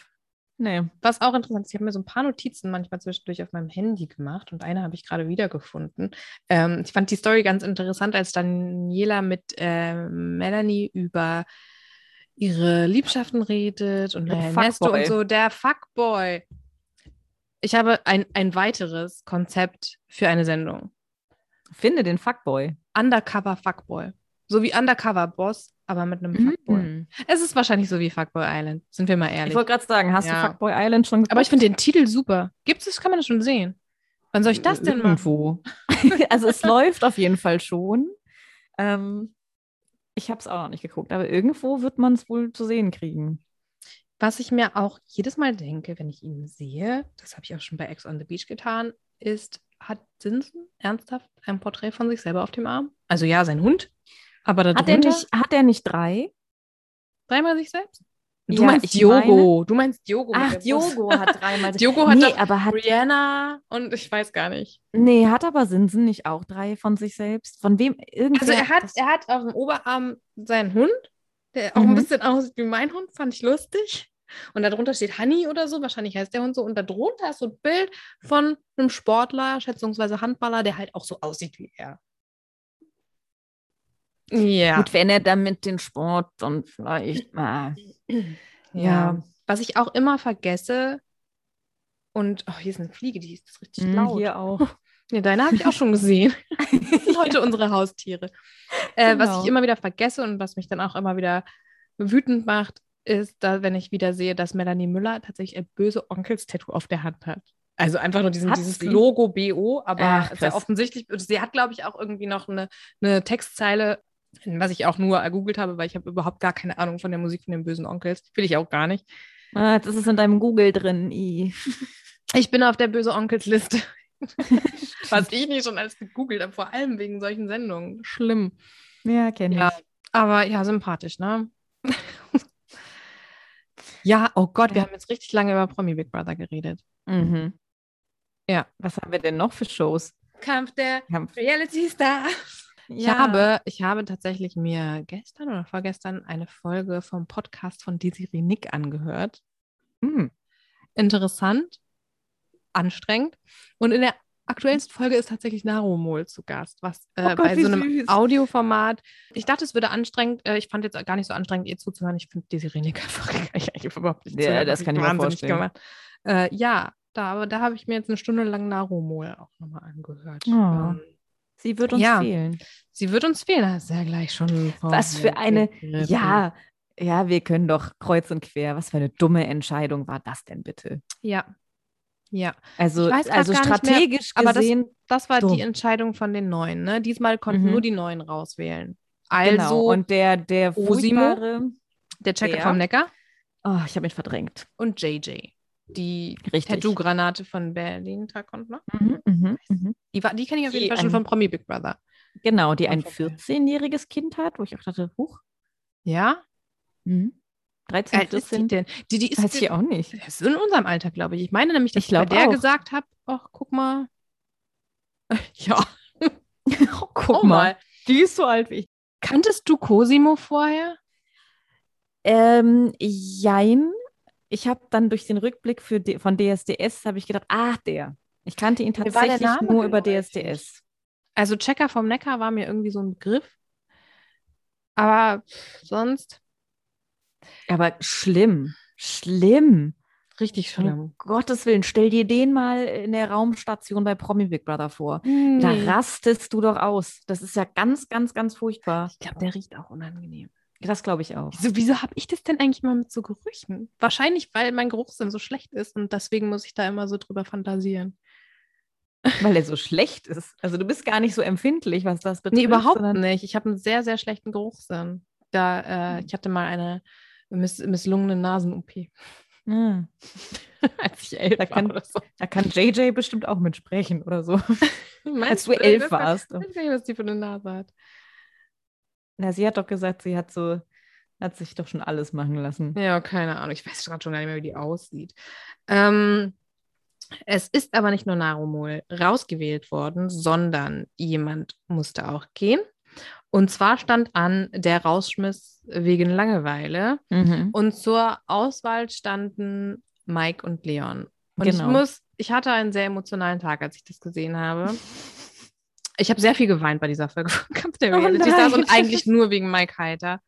nee. Was auch interessant ist, ich habe mir so ein paar Notizen manchmal zwischendurch auf meinem Handy gemacht und eine habe ich gerade wiedergefunden. Ähm, ich fand die Story ganz interessant, als Daniela mit äh, Melanie über ihre Liebschaften redet und Ernesto und so, der Fuckboy. Ich habe ein, ein weiteres Konzept für eine Sendung. Finde den Fuckboy. Undercover Fuckboy. So wie Undercover Boss, aber mit einem mhm. Fuckboy. Es ist wahrscheinlich so wie Fuckboy Island, sind wir mal ehrlich. Ich wollte gerade sagen, hast ja. du Fuckboy Island schon geguckt? Aber ich finde den Titel super. Gibt es, kann man das schon sehen. Wann soll ich das denn Irgendwo. also es läuft auf jeden Fall schon. Ähm, ich habe es auch noch nicht geguckt, aber irgendwo wird man es wohl zu sehen kriegen. Was ich mir auch jedes Mal denke, wenn ich ihn sehe, das habe ich auch schon bei Ex on the Beach getan, ist, hat Sinsen ernsthaft ein Porträt von sich selber auf dem Arm? Also ja, sein Hund. Aber hat er nicht, hat er nicht drei? Dreimal sich selbst? Du ja, meinst Diogo. Meine... Du meinst Diogo. Ach, Diogo hat dreimal. Diogo hat, nee, aber hat Rihanna und ich weiß gar nicht. Nee, hat aber Sinsen nicht auch drei von sich selbst? Von wem? Irgendwer also er hat, er hat auf dem Oberarm seinen Hund, der auch mhm. ein bisschen aussieht wie mein Hund, fand ich lustig. Und darunter steht Honey oder so, wahrscheinlich heißt der Hund so. Und darunter ist so ein Bild von einem Sportler, schätzungsweise Handballer, der halt auch so aussieht wie er. Ja. Gut, wenn er damit den Sport dann vielleicht mal. Ja. ja. Was ich auch immer vergesse, und oh, hier ist eine Fliege, die ist richtig mm, laut. Hier auch. Ja, deine habe ich auch schon gesehen. das sind heute unsere Haustiere. Äh, genau. Was ich immer wieder vergesse und was mich dann auch immer wieder wütend macht, ist, da, wenn ich wieder sehe, dass Melanie Müller tatsächlich ein böse Onkels-Tattoo auf der Hand hat. Also einfach nur diesen, dieses sie? Logo BO, aber Ach, sehr offensichtlich. Sie hat, glaube ich, auch irgendwie noch eine, eine Textzeile was ich auch nur ergoogelt habe, weil ich habe überhaupt gar keine Ahnung von der Musik von den bösen Onkels. Will ich auch gar nicht. Ah, das ist in deinem Google drin. I. Ich bin auf der böse Onkels-Liste. was ich nicht schon alles gegoogelt habe, vor allem wegen solchen Sendungen. Schlimm. Ja, kenne ja, ich. Aber ja, sympathisch, ne? ja, oh Gott, wir haben jetzt richtig lange über Promi Big Brother geredet. Mhm. Ja, was haben wir denn noch für Shows? Kampf der Kampf. Reality Stars. Ich, ja. habe, ich habe tatsächlich mir gestern oder vorgestern eine Folge vom Podcast von Desiree Nick angehört. Hm. Interessant, anstrengend. Und in der aktuellsten Folge ist tatsächlich Narumol zu Gast, was äh, oh Gott, bei so einem süß. Audioformat. Ich dachte, es würde anstrengend. Äh, ich fand jetzt gar nicht so anstrengend, ihr zuzuhören. Ich finde Desiree Nick einfach überhaupt nicht Ja, das kann ich mir vorstellen. Äh, ja, da, aber da habe ich mir jetzt eine Stunde lang Narumol auch nochmal angehört. Oh. Ähm, Sie wird uns ja, fehlen. Sie wird uns fehlen, das ist ja gleich schon. Was für eine, ja, ja, wir können doch kreuz und quer. Was für eine dumme Entscheidung war das denn bitte? Ja. Ja. Also, also strategisch mehr, gesehen. Aber das, das war dumm. die Entscheidung von den Neuen. Ne? Diesmal konnten mhm. nur die Neuen rauswählen. Also, genau. und der, der Osimo, der Checker vom Neckar. Oh, ich habe ihn verdrängt. Und JJ die Tattoo-Granate von Berlin Takont, ne? Mhm, mh, mh. Die, die kenne ich auf jeden Fall schon von Promi Big Brother. Genau, die ein 14-jähriges Kind hat, wo ich auch dachte, huch. Ja? Mhm. 13, Alt 14. Die, denn? die, die ist Weiß ich auch nicht. Das ist in unserem Alter, glaube ich. Ich meine nämlich, dass ich, ich bei der auch. gesagt habe, ach, guck mal. ja. oh, guck oh, mal. Die ist so alt wie ich. Kanntest du Cosimo vorher? Ähm, jein ich habe dann durch den Rückblick für von DSDS habe ich gedacht, ach der. Ich kannte ihn tatsächlich nur über DSDS. Also Checker vom Neckar war mir irgendwie so ein Begriff. Aber sonst. Aber schlimm, schlimm. Richtig schlimm. Um Gottes Willen, stell dir den mal in der Raumstation bei Promi Big Brother vor. Nee. Da rastest du doch aus. Das ist ja ganz, ganz, ganz furchtbar. Ich glaube, der riecht auch unangenehm. Das glaube ich auch. Wieso, wieso habe ich das denn eigentlich mal mit so Gerüchen? Wahrscheinlich, weil mein Geruchssinn so schlecht ist und deswegen muss ich da immer so drüber fantasieren. Weil er so schlecht ist. Also du bist gar nicht so empfindlich, was das betrifft. Nee, überhaupt nicht. Ich habe einen sehr, sehr schlechten Geruchssinn. Da, äh, ich hatte mal eine miss misslungene Nasen-OP, Hm. als ich elf Da kann- war oder so. Da kann JJ bestimmt auch mitsprechen oder so. Als du elf warst. Ich weiß nicht, was die für eine Nase hat. Na, sie hat doch gesagt, sie hat so, hat sich doch schon alles machen lassen. Ja, keine Ahnung. Ich weiß gerade schon gar nicht mehr, wie die aussieht. Ähm, es ist aber nicht nur Narumol rausgewählt worden, sondern jemand musste auch gehen. Und zwar stand an der Rausschmiss wegen Langeweile. Mhm. Und zur Auswahl standen Mike und Leon. Und Genau. ich muss, ich hatte einen sehr emotionalen Tag, als ich das gesehen habe. Ich habe sehr viel geweint bei dieser Folge von Kampf der Oh Reality Stars und eigentlich nur wegen Mike Heiter.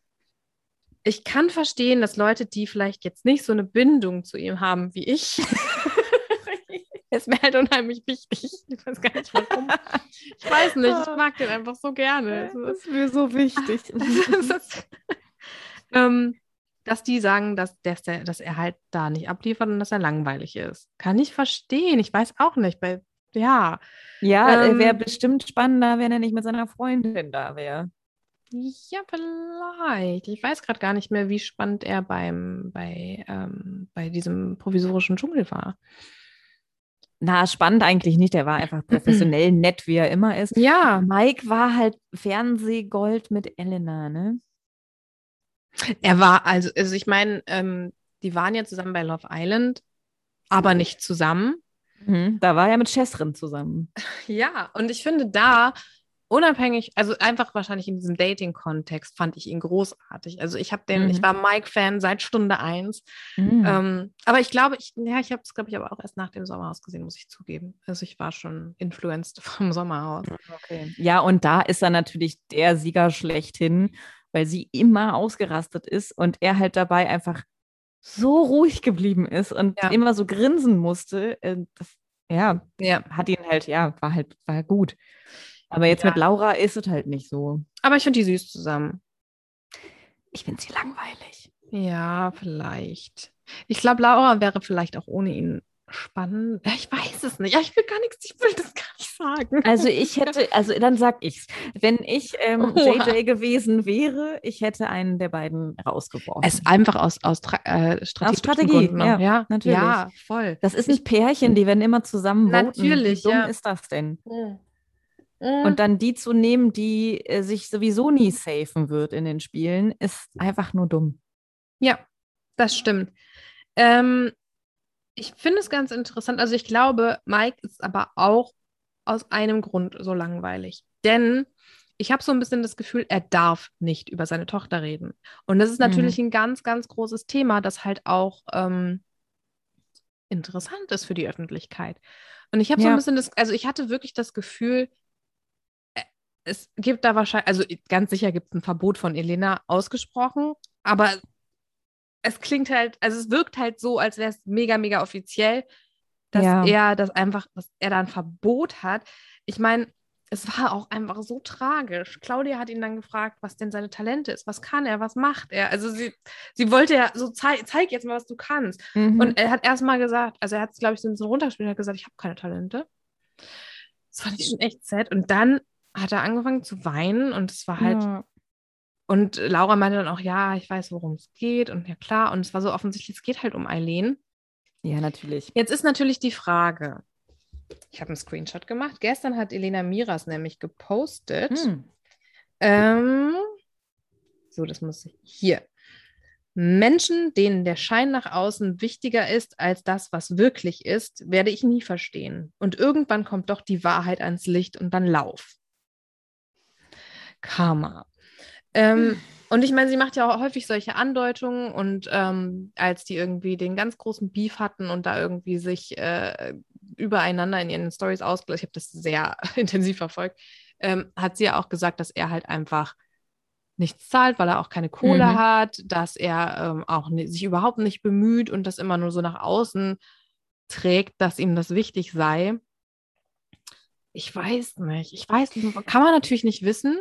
Ich kann verstehen, dass Leute, die vielleicht jetzt nicht so eine Bindung zu ihm haben wie ich, ist mir halt unheimlich wichtig. Ich weiß gar nicht warum. Ich weiß nicht, ich mag den einfach so gerne. Es ist- ist mir so wichtig. das ist, ähm, dass die sagen, dass, dass, der, dass er halt da nicht abliefert und dass er langweilig ist. Kann ich verstehen. Ich weiß auch nicht. Bei, ja. ja, Ähm, wäre bestimmt spannender, wenn er nicht mit seiner Freundin da wäre. Ja, vielleicht. Ich weiß gerade gar nicht mehr, wie spannend er beim, bei, ähm, bei diesem provisorischen Dschungel war. Na, spannend eigentlich nicht. Er war einfach professionell nett, wie er immer ist. Ja. Mike war halt Fernsehgold mit Elena, ne? Er war, also, also ich meine, ähm, die waren ja zusammen bei Love Island, aber nicht zusammen. Mhm. Da war er mit Chesrin zusammen. Ja, und ich finde da, unabhängig, also einfach wahrscheinlich in diesem Dating-Kontext fand ich ihn großartig. Also ich habe den, Mhm. ich war Mike-Fan seit Stunde eins. Mhm. Ähm, aber ich glaube, ich, ja, ich habe es, glaube ich, aber auch erst nach dem Sommerhaus gesehen, muss ich zugeben. Also ich war schon influenced vom Sommerhaus. Okay. Ja, und da ist er natürlich der Sieger schlechthin, weil sie immer ausgerastet ist und er halt dabei einfach so ruhig geblieben ist und Ja. immer so grinsen musste. Äh, Das, ja, Ja. hat ihn halt, ja, war halt, war gut. Aber jetzt Ja. mit Laura ist es halt nicht so. Aber ich finde die süß zusammen. Ich finde sie langweilig. Ja, vielleicht. Ich glaube, Laura wäre vielleicht auch ohne ihn spannend. Ja, Ich weiß es nicht. Ja, ich will gar nichts, ich will das gar nicht sagen. Also ich hätte, also dann sag ich's. Wenn ich ähm. JJ gewesen wäre, ich hätte einen der beiden rausgeworfen. Es ist einfach aus, aus, Tra- äh, strategischen Strategie, ja, ja, natürlich. Ja, voll. das ist ein Pärchen, die werden immer zusammen voten. Natürlich, Wie dumm ja. ist das denn? Und Und dann die zu nehmen, die äh, sich sowieso nie safen wird in den Spielen, ist einfach nur dumm. ja, das stimmt. Ähm, ich finde es ganz interessant. Also ich glaube, Mike ist aber auch aus einem Grund so langweilig. Denn ich habe so ein bisschen das Gefühl, er darf nicht über seine Tochter reden. Und das ist natürlich ein ganz, ganz großes Thema, das halt auch ähm, interessant ist für die Öffentlichkeit. Und ich habe so Ja. ein bisschen das, also ich hatte wirklich das Gefühl, äh, es gibt da wahrscheinlich, also ganz sicher gibt es ein Verbot von Elena ausgesprochen, aber es klingt halt, also es wirkt halt so, als wäre es mega, mega offiziell, dass Ja. er das einfach, dass er da ein Verbot hat. Ich meine, es war auch einfach so tragisch. Claudia hat ihn dann gefragt, was denn seine Talente ist, was kann er, was macht er. Also sie, sie wollte ja so, zei zeig jetzt mal, was du kannst. Mhm. Und er hat erstmal gesagt, also er hat es, glaube ich, so ein bisschen runtergespielt, er hat gesagt, ich habe keine Talente. Das fand ich schon echt sad. Und dann hat er angefangen zu weinen und es war halt, ja. Und Laura meinte dann auch, ja, ich weiß, worum es geht. Und ja, klar. Und es war so offensichtlich, es geht halt um Eileen. ja, natürlich. Jetzt ist natürlich die Frage, ich habe einen Screenshot gemacht. Gestern hat Elena Miras nämlich gepostet. Hm. Ähm, so, das muss ich. Hier. Menschen, denen der Schein nach außen wichtiger ist als das, was wirklich ist, werde ich nie verstehen. Und irgendwann kommt doch die Wahrheit ans Licht und dann lauf. Karma. Ähm, und ich meine, sie macht ja auch häufig solche Andeutungen und ähm, als die irgendwie den ganz großen Beef hatten und da irgendwie sich äh, übereinander in ihren Stories ausgelassen, ich habe das sehr intensiv verfolgt, ähm, hat sie ja auch gesagt, dass er halt einfach nichts zahlt, weil er auch keine Kohle Mhm. hat, dass er ähm, auch ni- sich überhaupt nicht bemüht und das immer nur so nach außen trägt, dass ihm das wichtig sei. Ich weiß nicht. Ich weiß nicht. Kann man natürlich nicht wissen.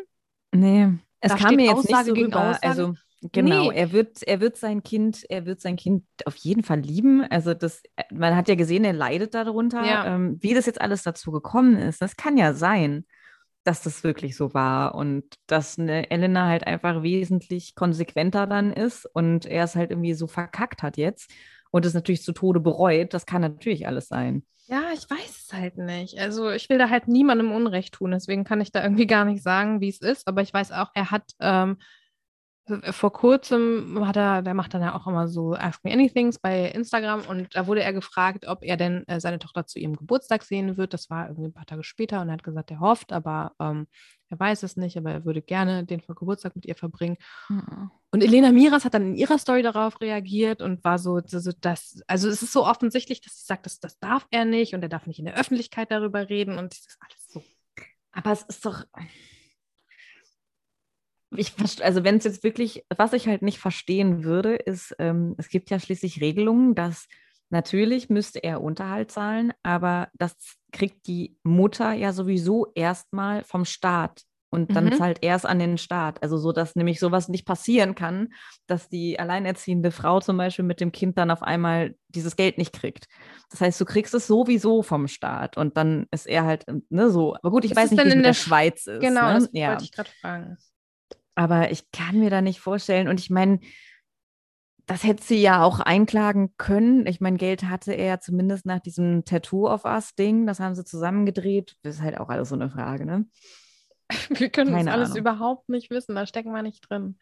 Nee, es Da kam mir jetzt nicht Aussage so gegen rüber. Aussage. Also Genau, Nee. er wird, er wird sein Kind, er wird sein Kind auf jeden Fall lieben. Also das, man hat ja gesehen, er leidet darunter. Ja. Ähm, wie das jetzt alles dazu gekommen ist, das kann ja sein, dass das wirklich so war und dass eine Elena halt einfach wesentlich konsequenter dann ist und er es halt irgendwie so verkackt hat jetzt und es natürlich zu Tode bereut. Das kann natürlich alles sein. Ja, ich weiß es halt nicht. Also ich will da halt niemandem Unrecht tun, deswegen kann ich da irgendwie gar nicht sagen, wie es ist. Aber ich weiß auch, er hat ähm, vor kurzem hat er, der macht dann ja auch immer so Ask Me Anythings bei Instagram und da wurde er gefragt, ob er denn äh, seine Tochter zu ihrem Geburtstag sehen wird. Das war irgendwie ein paar Tage später und er hat gesagt, er hofft, aber ähm, er weiß es nicht, aber er würde gerne den Geburtstag mit ihr verbringen. Und Elena Miras hat dann in ihrer Story darauf reagiert und war so, so, so das, also es ist so offensichtlich, dass sie sagt, das, das darf er nicht und er darf nicht in der Öffentlichkeit darüber reden und das ist alles so. Aber es ist doch. Ich, also wenn es jetzt wirklich, was ich halt nicht verstehen würde, ist, ähm, es gibt ja schließlich Regelungen, dass natürlich müsste er Unterhalt zahlen, aber das kriegt die Mutter ja sowieso erstmal vom Staat. Und dann Mhm. zahlt er es an den Staat. Also so, dass nämlich sowas nicht passieren kann, dass die alleinerziehende Frau zum Beispiel mit dem Kind dann auf einmal dieses Geld nicht kriegt. Das heißt, du kriegst es sowieso vom Staat und dann ist er halt ne, so. Aber gut, ich Ist weiß nicht, wie es in der der Sch- Schweiz ist. Genau, ne? das ja. wollte ich gerade fragen. Aber ich kann mir da nicht vorstellen. Und ich meine, das hätte sie ja auch einklagen können. Ich meine, Geld hatte er ja zumindest nach diesem Tattoo of Us-Ding. Das haben sie zusammengedreht. Das ist halt auch alles so eine Frage, ne? Wir können das Keine alles Ahnung. überhaupt nicht wissen, da stecken wir nicht drin.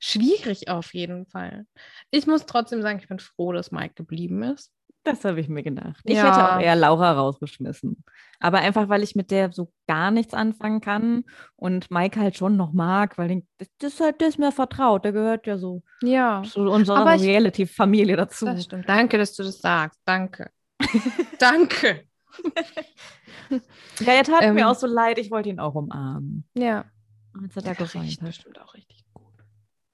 Schwierig auf jeden Fall. Ich muss trotzdem sagen, ich bin froh, dass Mike geblieben ist. Das habe ich mir gedacht. Ich Ja. hätte auch eher Laura rausgeschmissen. Aber einfach, weil ich mit der so gar nichts anfangen kann und Mike halt schon noch mag, weil den, das, das, halt, der ist mir vertraut. Der gehört ja so Ja, zu unserer Reality-Familie dazu. das stimmt. Danke, dass du das sagst. Danke. Danke. Ja, er tat Ähm, mir auch so leid. Ich wollte ihn auch umarmen. Ja. Als er da Der geweint riecht hat. bestimmt auch richtig gut.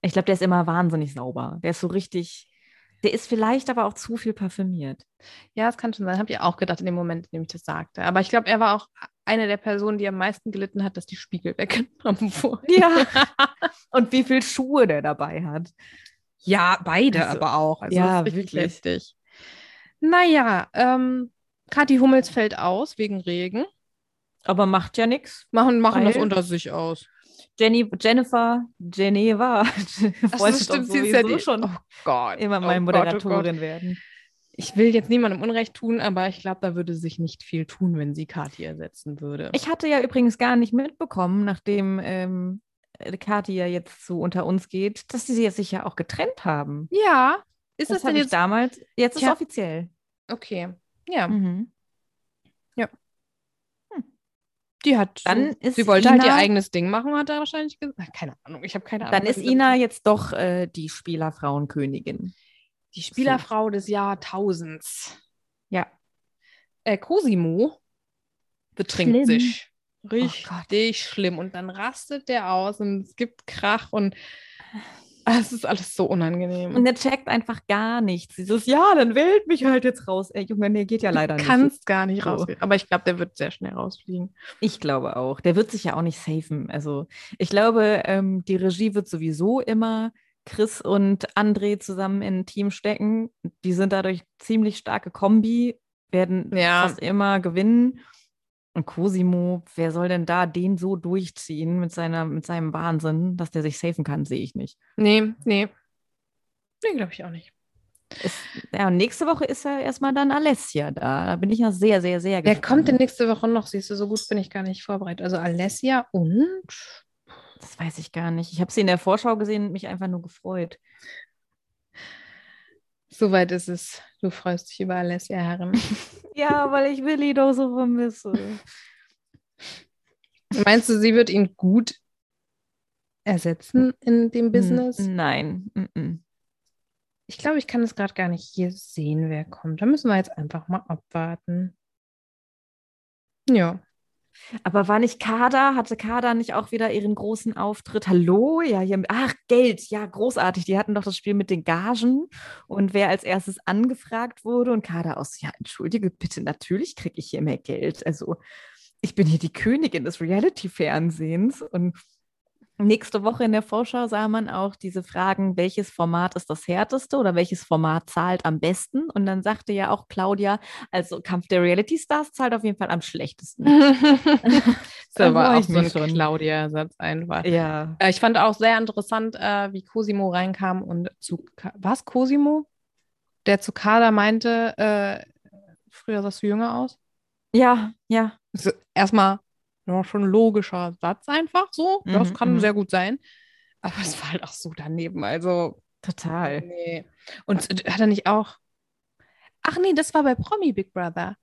Ich glaube, der ist immer wahnsinnig sauber. Der ist so richtig. Der ist vielleicht aber auch zu viel parfümiert. Ja, das kann schon sein. Habe ich auch gedacht in dem Moment, in dem ich das sagte. Aber ich glaube, er war auch eine der Personen, die am meisten gelitten hat, dass die Spiegel weggenommen wurden. Ja. Und wie viel Schuhe der dabei hat. Ja, beide Also, aber auch. Also ja, richtig wirklich. heftig. Naja, ähm, Kathi Hummels fällt aus wegen Regen. Aber macht ja nichts. Machen, machen das unter sich aus. Jenny, Jennifer, Geneva wollte doch sie ist ja die- schon Oh Gott. immer oh meine Gott, oh. Moderatorin werden. Ich will jetzt niemandem Unrecht tun, aber ich glaube, da würde sich nicht viel tun, wenn sie Kathi ersetzen würde. Ich hatte ja übrigens gar nicht mitbekommen, nachdem ähm, äh, Kathi ja jetzt so unter uns geht, dass die sich ja auch getrennt haben. ja, ist das, das denn jetzt? damals. Jetzt ist Tja. es offiziell. Okay. Ja, Mhm. Die hat. Dann so, ist sie wollte halt ihr Ina- eigenes Ding machen, hat er wahrscheinlich gesagt. Keine Ahnung, ich habe keine Ahnung. Dann ist Ina jetzt doch äh, die Spielerfrauenkönigin. die Spielerfrau des Jahrtausends. Ja. Äh, Cosimo betrinkt Schlimm. sich. Gott. Richtig schlimm. Und dann rastet der aus und es gibt Krach und es ist alles so unangenehm. Und der checkt einfach gar nichts. Dieses, ja, dann wählt mich halt jetzt raus. Ey, Junge, nee, geht ja leider du nicht. kannst gar nicht So. rausgehen. Aber ich glaube, der wird sehr schnell rausfliegen. Ich glaube auch. Der wird sich ja auch nicht safen. Also ich glaube, ähm, die Regie wird sowieso immer Chris und André zusammen in ein Team stecken. Die sind dadurch ziemlich starke Kombi, werden Ja. fast immer gewinnen. Und Cosimo, wer soll denn da den so durchziehen mit, seiner, mit seinem Wahnsinn, dass der sich safen kann, sehe ich nicht. Nee, nee. Nee, glaube ich auch nicht. Ist, ja, und nächste Woche ist ja erstmal dann Alessia da. Da bin ich ja sehr, sehr, sehr Wer gespannt. kommt denn nächste Woche noch? Siehst du, so gut bin ich gar nicht vorbereitet. Also Alessia und Das weiß ich gar nicht. Ich habe sie in der Vorschau gesehen und mich einfach nur gefreut. Soweit ist es. Du freust dich über Alessia Herren. Ja, weil ich Willi doch so vermisse. Meinst du, sie wird ihn gut ersetzen in dem Business? Nein. Ich glaube, ich kann es gerade gar nicht hier sehen, wer kommt. Da müssen wir jetzt einfach mal abwarten. Ja. Aber war nicht Kader? Hatte Kader nicht auch wieder ihren großen Auftritt? Hallo? Ja, hier, ach, Geld. Ja, großartig. Die hatten doch das Spiel mit den Gagen und wer als erstes angefragt wurde und Kader aus, ja, entschuldige bitte, natürlich kriege ich hier mehr Geld. Also, ich bin hier die Königin des Reality-Fernsehens und Nächste Woche in der Vorschau sah man auch diese Fragen, welches Format ist das härteste oder welches Format zahlt am besten? Und dann sagte ja auch Claudia, also Kampf der Reality Stars zahlt auf jeden Fall am schlechtesten. das war auch so ein. Claudia-Satz einfach. Ja. Äh, Ich fand auch sehr interessant, äh, wie Cosimo reinkam und zu was Cosimo? Der zu Kader meinte, äh, früher sahst du jünger aus. Ja, ja. Ist erstmal ja, schon ein logischer Satz einfach so. Das Mhm, kann mhm. sehr gut sein. Aber es war halt auch so daneben. Also, Total. nee. Und äh, hat er nicht auch. Ach nee, das war bei Promi Big Brother.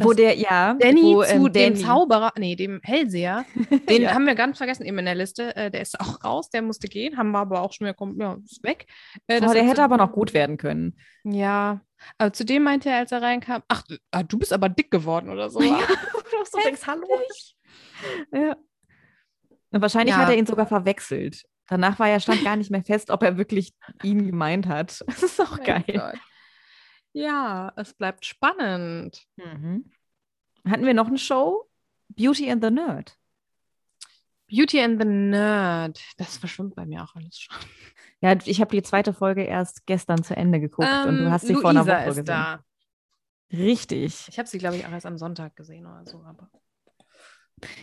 Wo Das- der, ja, Danny wo, zu ähm, dem Danny- Zauberer, nee, dem Hellseher. Den Ja. haben wir ganz vergessen eben in der Liste. Äh, der ist auch raus, der musste gehen, haben wir aber auch schon wieder, kommt, ja, ist weg. Äh, Oh, das der hätte aber noch gut werden können. Ja, aber zu dem meinte er, als er reinkam, ach, ah, du bist aber dick geworden oder so. Ja, du auch so denkst, hallo. Ja. Und wahrscheinlich Ja. hat er ihn sogar verwechselt. Danach war ja stand gar nicht mehr fest, ob er wirklich ihn gemeint hat. Das ist auch Mein geil. Gott. Ja, es bleibt spannend. Mhm. Hatten wir noch eine Show? Beauty and the Nerd. Beauty and the Nerd. Das verschwimmt bei mir auch alles schon. Ja, ich habe die zweite Folge erst gestern zu Ende geguckt und du Ähm, hast sie vor einer Luisa Woche ist gesehen. da. Richtig. Ich habe sie, glaube ich, auch erst am Sonntag gesehen oder so. Aber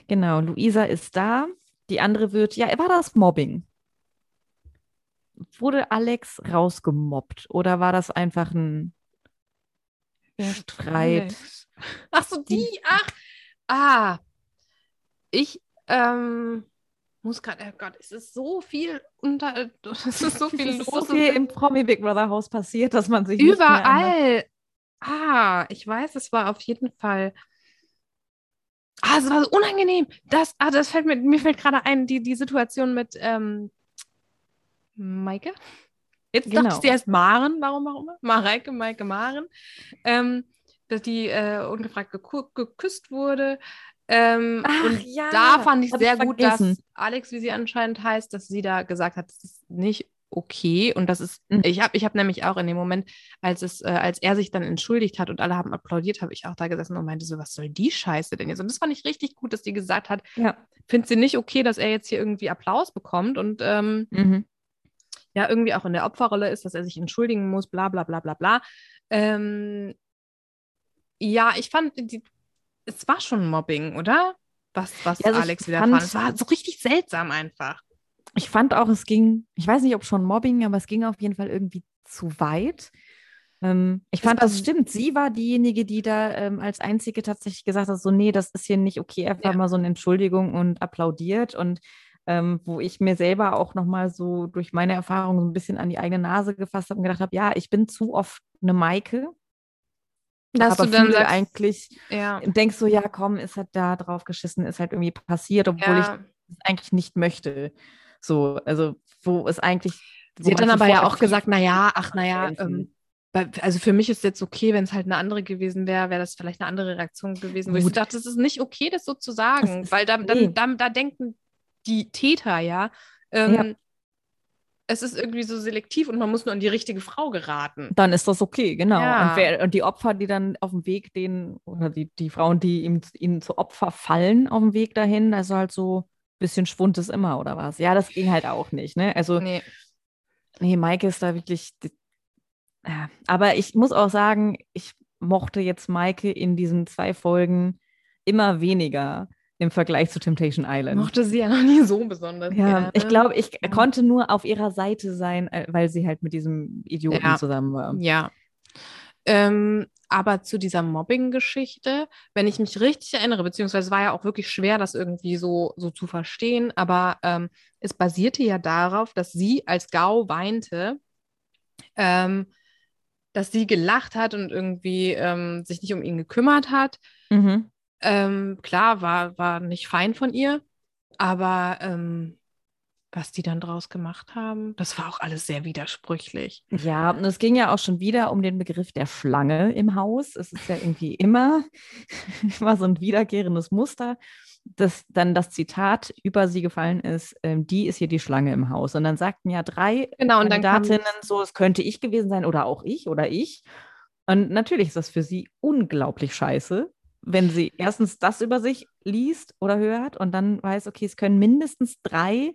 Genau, Luisa ist da. Die andere wird, ja, war das Mobbing? Wurde Alex rausgemobbt oder war das einfach ein Streit? Ach so, die, ach, ah. Ich, ähm, muss gerade, oh Gott, es ist so viel unter, es ist so viel los. ist so viel im Promi Big Brother Haus passiert, dass man sich Überall. Ah, ich weiß, es war auf jeden Fall. Ah, es war so unangenehm. Das, ah, das fällt mir, mir fällt gerade ein, die, die Situation mit ähm, Maike. Jetzt Genau. dachte ich zuerst Maren, warum auch immer. Mareike, Maike, Maren. Ähm, dass die äh, ungefragt geküsst wurde. Ähm, Ach, und ja, da fand ich hab ich sehr gut, dass. Alex, wie sie anscheinend heißt, dass sie da gesagt hat, das ist nicht okay. Und das ist, Mhm. ich habe ich hab nämlich auch in dem Moment, als es, äh, als er sich dann entschuldigt hat und alle haben applaudiert, habe ich auch da gesessen und meinte so, was soll die Scheiße denn jetzt? Und das fand ich richtig gut, dass die gesagt hat, Ja. findet sie nicht okay, dass er jetzt hier irgendwie Applaus bekommt und ähm, Mhm. ja, irgendwie auch in der Opferrolle ist, dass er sich entschuldigen muss, bla bla bla bla bla. Ähm, ja, ich fand, die, es war schon Mobbing, oder? Was, was Ja, also Alex fand. Es war so richtig seltsam einfach. Ich fand auch, es ging, ich weiß nicht, ob schon Mobbing, aber es ging auf jeden Fall irgendwie zu weit. Ähm, ich Das fand, das stimmt. Sie war diejenige, die da ähm, als einzige tatsächlich gesagt hat, so, nee, das ist hier nicht okay, einfach Ja. mal so eine Entschuldigung und applaudiert. Und ähm, wo ich mir selber auch nochmal so durch meine Erfahrungen so ein bisschen an die eigene Nase gefasst habe und gedacht habe, ja, ich bin zu oft eine Maike. Dass aber du dann sagst, eigentlich, ja, denkst so, ja, komm, ist halt da drauf geschissen, ist halt irgendwie passiert, obwohl ich ja. es eigentlich nicht möchte. So, also wo es eigentlich. Sie hat dann aber ja auch gesagt, naja, ach naja, ähm, also für mich ist jetzt okay, wenn es halt eine andere gewesen wäre, wäre das vielleicht eine andere Reaktion gewesen, wo ich Gut. dachte, es ist nicht okay, das so zu sagen, weil da, dann, da, da denken die Täter ja, ähm, Ja. es ist irgendwie so selektiv und man muss nur an die richtige Frau geraten. dann ist das okay, genau. Ja. Und, wer, und die Opfer, die dann auf dem Weg den, oder die, die Frauen, die ihm, ihnen zu Opfer fallen auf dem Weg dahin, also halt so bisschen Schwund ist immer, oder was? Ja, das ging halt auch nicht, ne? Also, Nee. nee, Maike ist da wirklich. Ja. Aber ich muss auch sagen, ich mochte jetzt Maike in diesen zwei Folgen immer weniger im Vergleich zu Temptation Island. Mochte sie ja noch nie so besonders. Ja, gerne. ich glaube, ich Ja. konnte nur auf ihrer Seite sein, äh, weil sie halt mit diesem Idioten Ja. zusammen war. Ja. Ähm, aber zu dieser Mobbing-Geschichte, wenn ich mich richtig erinnere, beziehungsweise war ja auch wirklich schwer, das irgendwie so, so zu verstehen, aber ähm, es basierte ja darauf, dass sie als Gau weinte, ähm, dass sie gelacht hat und irgendwie ähm, sich nicht um ihn gekümmert hat. Mhm. Ähm, klar, war, war nicht fein von ihr, aber ähm, was die dann draus gemacht haben, das war auch alles sehr widersprüchlich. Ja, und es ging ja auch schon wieder um den Begriff der Schlange im Haus. Es ist ja irgendwie immer, immer so ein wiederkehrendes Muster, dass dann das Zitat über sie gefallen ist, ähm, die ist hier die Schlange im Haus. Und dann sagten ja drei Genau, und Kandidatinnen so, es könnte ich gewesen sein oder auch ich oder ich. Und natürlich ist das für sie unglaublich scheiße, wenn sie erstens das über sich liest oder hört und dann weiß, okay, es können mindestens drei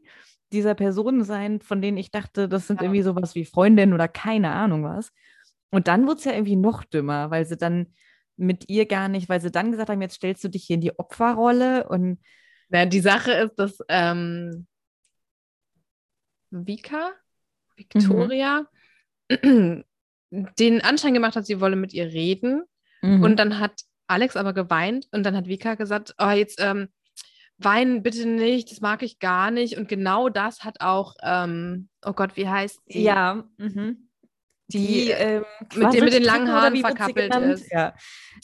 dieser Personen sein, von denen ich dachte, das sind Ja. irgendwie sowas wie Freundinnen oder keine Ahnung was. Und dann wurde es ja irgendwie noch dümmer, weil sie dann mit ihr gar nicht, weil sie dann gesagt haben, jetzt stellst du dich hier in die Opferrolle und Na, die Sache ist, dass ähm, Vika, Victoria, den Anschein gemacht hat, sie wolle mit ihr reden. Mhm. Und dann hat Alex aber geweint und dann hat Vika gesagt, oh, jetzt ähm, weinen bitte nicht, das mag ich gar nicht. Und genau das hat auch, ähm, oh Gott, wie heißt sie? ja, mhm. die, ähm, mit den- mit den langen Haaren verkappelt ist. Ja.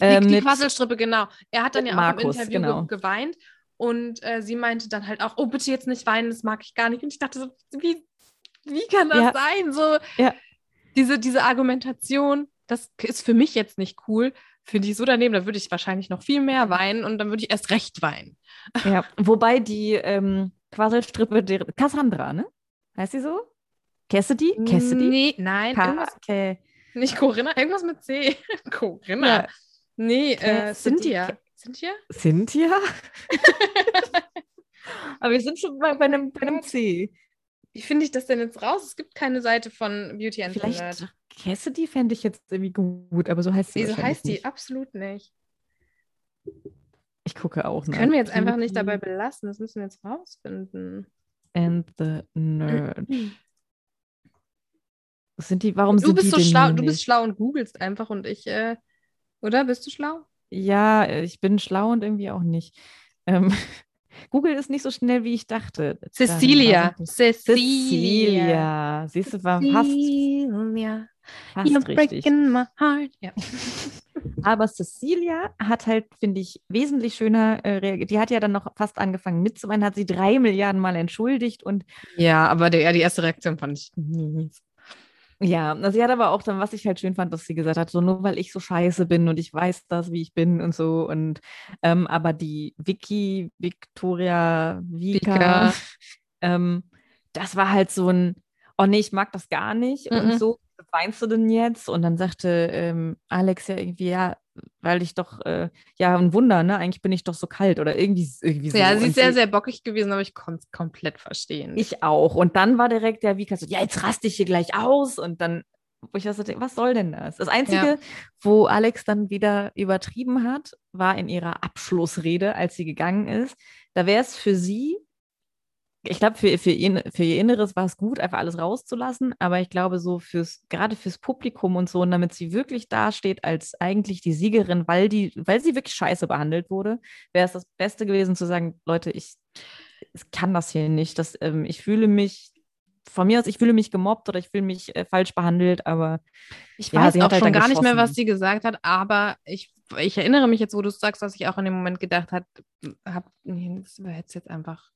Die, Ähm, die mit- Quasselstrippe, genau. Er hat dann ja Markus, auch im Interview genau. ge geweint und äh, sie meinte dann halt auch, oh, bitte jetzt nicht weinen, das mag ich gar nicht. Und ich dachte so, wie, wie kann das Ja. sein? So, Ja. diese, diese Argumentation, das ist für mich jetzt nicht cool. Finde ich so daneben, da würde ich wahrscheinlich noch viel mehr weinen und dann würde ich erst recht weinen. Ja, wobei die ähm, Quasselstrippe, der Cassandra, ne? Heißt sie so? Cassidy? Cassidy? Nee, nein, Ka irgendwas, Ca- nicht Corinna, irgendwas mit C. Corinna. Ja. Nee, äh, Cynthia. Cynthia? Cynthia? Aber wir sind schon bei, bei, einem, bei einem C. Wie finde ich das denn jetzt raus? Es gibt keine Seite von Beauty and the Nerd. Vielleicht Cassidy fände ich jetzt irgendwie gut, aber so heißt sie Nee, so wahrscheinlich heißt die nicht. absolut nicht. Ich gucke auch nach. Können wir jetzt einfach nicht dabei belassen. Das müssen wir jetzt rausfinden. And the Nerd. Sind die, warum Du sind bist die so schlau, du bist schlau und googelst einfach und ich, äh, oder? Bist du schlau? Ja, ich bin schlau und irgendwie auch nicht. Ähm, Google ist nicht so schnell, wie ich dachte. Cecilia. Cecilia. Cecilia. Siehst du, war fast, Cecilia. fast You're richtig. breaking my heart. Ja. Aber Cecilia hat halt, finde ich, wesentlich schöner äh, reagiert. Die hat ja dann noch fast angefangen mitzuweinen, hat sie drei Milliarden Mal entschuldigt und ja, aber der, ja, die erste Reaktion fand ich mies. Ja, also sie hat aber auch dann, was ich halt schön fand, dass sie gesagt hat, so nur weil ich so scheiße bin und ich weiß das, wie ich bin und so und ähm, aber die Vicky, Victoria, Vika, ähm, das war halt so ein, oh nee, ich mag das gar nicht Mhm. und so, weinst du denn jetzt? Und dann sagte ähm, Alex ja irgendwie, ja, weil ich doch, äh, ja, ein Wunder, ne? Eigentlich bin ich doch so kalt oder irgendwie, irgendwie so. Ja, sie ist sehr, sehr bockig gewesen, aber ich konnte es komplett verstehen. Ich auch. Und dann war direkt der Vika so, ja, jetzt raste ich hier gleich aus. Und dann, wo ich so denke, was soll denn das? Das Einzige, Ja. wo Alex dann wieder übertrieben hat, war in ihrer Abschlussrede, als sie gegangen ist. Da wäre es für sie, ich glaube, für, für, ihr, für ihr Inneres war es gut, einfach alles rauszulassen. Aber ich glaube, so fürs, gerade fürs Publikum und so, und damit sie wirklich dasteht als eigentlich die Siegerin, weil die, weil sie wirklich scheiße behandelt wurde, wäre es das Beste gewesen zu sagen, Leute, ich, ich kann das hier nicht. Das, ähm, ich fühle mich, von mir aus, ich fühle mich gemobbt oder ich fühle mich äh, falsch behandelt, aber Ich Ja, weiß auch halt schon gar nicht mehr, was sie gesagt hat, aber ich, ich erinnere mich jetzt, wo du sagst, dass ich auch in dem Moment gedacht habe, hab, nee, das jetzt, jetzt einfach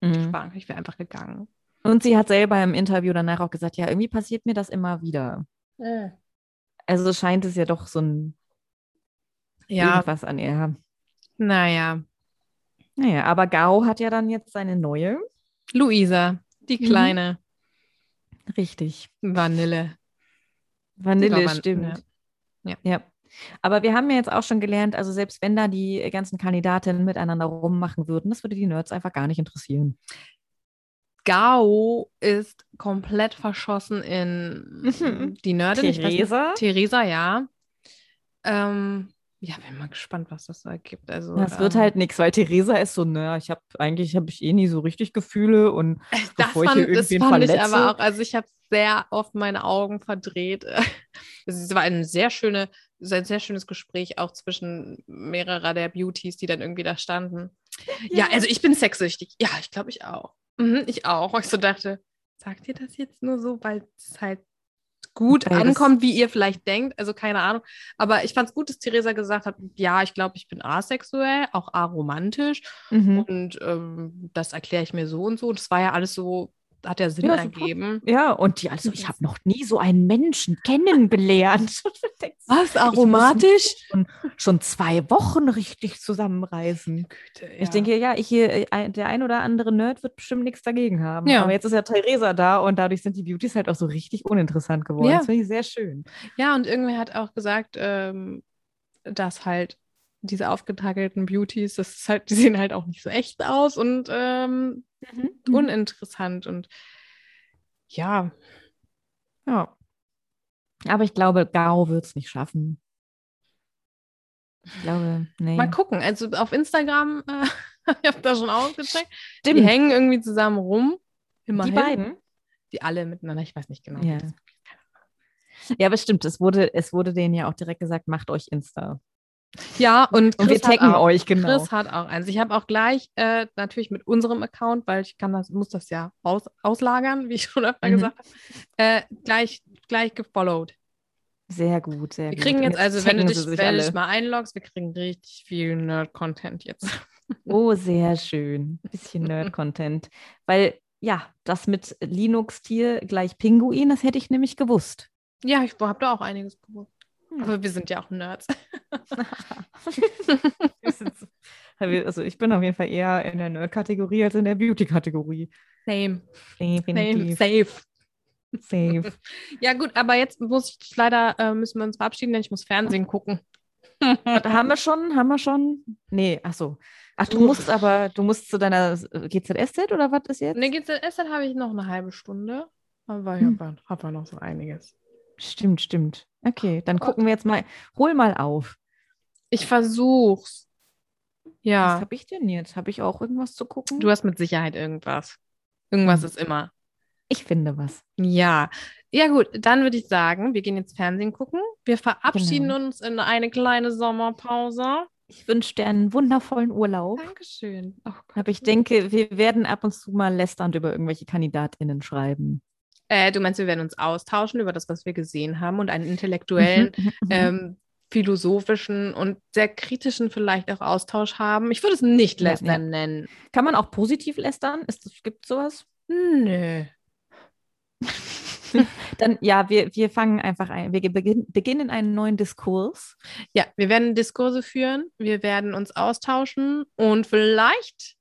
Mhm. gespart. Ich wäre einfach gegangen. Und sie hat selber im Interview danach auch gesagt, ja, irgendwie passiert mir das immer wieder. Also scheint es ja doch so ein Ja, irgendwas an ihr. naja. Naja, aber Gao hat ja dann jetzt seine neue. Luisa, die Mhm. kleine Richtig. Vanille. Vanille, stimmt. ja. ja. Aber wir haben ja jetzt auch schon gelernt, also selbst wenn da die ganzen Kandidatinnen miteinander rummachen würden, das würde die Nerds einfach gar nicht interessieren. Gao ist komplett verschossen in Mhm. die Nerdin. Nicht- Theresa? Theresa, ja. Ähm, ja, bin mal gespannt, was das so ergibt. Also, Das wird ähm, halt nichts, weil Theresa ist so, naja, ich habe eigentlich habe ich eh nie so richtig Gefühle und Das bevor ich fand, hier das fand ich verletze. aber auch, also ich habe sehr oft meine Augen verdreht. Es war ein sehr, schöne, ein sehr schönes Gespräch auch zwischen mehrerer der Beauties, die dann irgendwie da standen. Ja, Ja. also ich bin sexsüchtig. Ja, ich glaube, ich auch. Mhm, ich auch. Und ich so dachte, sagt ihr das jetzt nur so, weil es halt gut das- ankommt, wie ihr vielleicht denkt? Also keine Ahnung. Aber ich fand es gut, dass Theresa gesagt hat, ja, ich glaube, ich bin asexuell, auch aromantisch. Mhm. Und ähm, das erkläre ich mir so und so. Und das war ja alles so, hat ja Sinn Ja, super. ergeben. Ja, und die also, ich habe noch nie so einen Menschen kennengelernt. Was, aromatisch? Schon, schon zwei Wochen richtig zusammenreißen. Güte, Ich denke, ja, ich äh, der ein oder andere Nerd wird bestimmt nichts dagegen haben. Ja. Aber jetzt ist ja Theresa da und dadurch sind die Beauties halt auch so richtig uninteressant geworden. Ja. Das finde ich sehr schön. ja, und irgendwer hat auch gesagt, ähm, dass halt diese aufgetakelten Beauties, das ist halt, die sehen halt auch nicht so echt aus und ähm, Mhm. uninteressant und ja, Ja. Aber ich glaube, Gao wird es nicht schaffen. Ich glaube, nee. mal gucken. Also auf Instagram, äh, ich habe da schon ausgecheckt, die hängen irgendwie zusammen rum. Immerhin. Die beiden? Die alle miteinander, ich weiß nicht genau. Ja. Ja, aber stimmt, es wurde, es wurde denen ja auch direkt gesagt, macht euch Insta. Ja, und, Und wir Chris taggen auch, euch, genau. Chris hat auch eins. Ich habe auch gleich äh, natürlich mit unserem Account, weil ich kann das, muss das ja aus, auslagern, wie ich schon öfter Mhm. gesagt habe, äh, gleich, gleich gefollowed. Sehr gut, sehr Wir gut. kriegen Und jetzt, also, wenn du dich, wenn alle. dich mal einloggst, wir kriegen richtig viel Nerd-Content jetzt. Oh, sehr schön. Bisschen Nerd-Content. Weil, ja, das mit Linux-Tier gleich Pinguin, das hätte ich nämlich gewusst. Ja, ich habe da auch einiges gewusst. Aber wir sind ja auch Nerds. also ich bin auf jeden Fall eher in der Nerd-Kategorie als in der Beauty-Kategorie. Same. Same. Definitiv. Safe. Safe. Ja, gut, aber jetzt muss ich leider, äh, müssen wir uns verabschieden, denn ich muss Fernsehen gucken. Haben wir schon? Haben wir schon? Nee, ach so. Ach, du musst aber, du musst zu deiner GZSZ oder was ist jetzt? Ne, GZS habe ich noch eine halbe Stunde. Aber ich Hm. habe hab ja noch so einiges. Stimmt, stimmt. Okay, dann gucken wir jetzt mal. Hol mal auf. Ich versuch's. Was Ja, habe ich denn jetzt? Habe ich auch irgendwas zu gucken? du hast mit Sicherheit irgendwas. Irgendwas Hm. ist immer. ich finde was. Ja. Ja, gut, dann würde ich sagen, wir gehen jetzt Fernsehen gucken. Wir verabschieden Genau. uns in eine kleine Sommerpause. Ich wünsche dir einen wundervollen Urlaub. Dankeschön. Oh. Aber ich denke, wir werden ab und zu mal lästernd über irgendwelche KandidatInnen schreiben. Äh, du meinst, wir werden uns austauschen über das, was wir gesehen haben und einen intellektuellen, ähm, philosophischen und sehr kritischen vielleicht auch Austausch haben. Ich würde es nicht lästern ja. nennen. Kann man auch positiv lästern? Gibt sowas? Nö. Dann ja, wir, wir fangen einfach ein. Wir beginn, beginnen einen neuen Diskurs. Ja, wir werden Diskurse führen, wir werden uns austauschen und vielleicht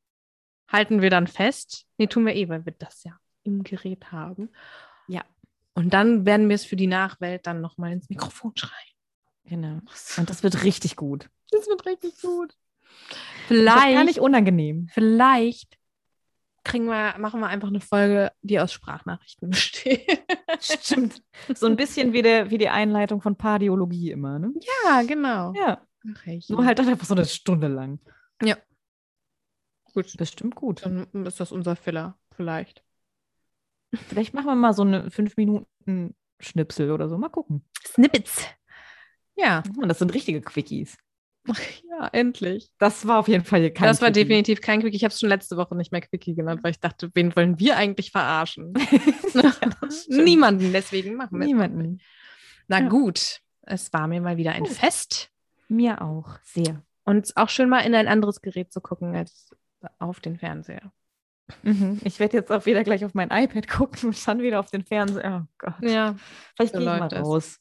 halten wir dann fest. Nee, tun wir eh, weil wir das ja im Gerät haben. Ja. Und dann werden wir es für die Nachwelt dann nochmal ins Mikrofon schreien. Genau. Und das wird richtig gut. Das wird richtig gut. Vielleicht, gar nicht unangenehm. vielleicht kriegen wir, machen wir einfach eine Folge, die aus Sprachnachrichten besteht. Stimmt. So ein bisschen wie, der, wie die Einleitung von Pardiologie immer, ne? ja, genau. Ja. Ach, ey. Nur halt dann einfach so eine Stunde lang. gut. Bestimmt gut. Dann ist das unser Filler, vielleicht. Vielleicht machen wir mal so eine fünf Minuten Schnipsel oder so. Mal gucken. Snippets. Ja, Und das sind richtige Quickies. ja, endlich. Das war auf jeden Fall kein das war Quickie. definitiv kein Quickie. Ich habe es schon letzte Woche nicht mehr Quickie genannt, weil ich dachte, wen wollen wir eigentlich verarschen? Ja. Niemanden, deswegen machen wir es. Niemanden. Na Ja. gut, es war mir mal wieder ein Gut. Fest Mir auch. Sehr. und auch schön mal in ein anderes Gerät zu gucken als auf den Fernseher. Mhm. Ich werde jetzt auch wieder gleich auf mein iPad gucken und dann wieder auf den Fernseher. Oh Gott. Ja, Vielleicht so gehe ich mal raus.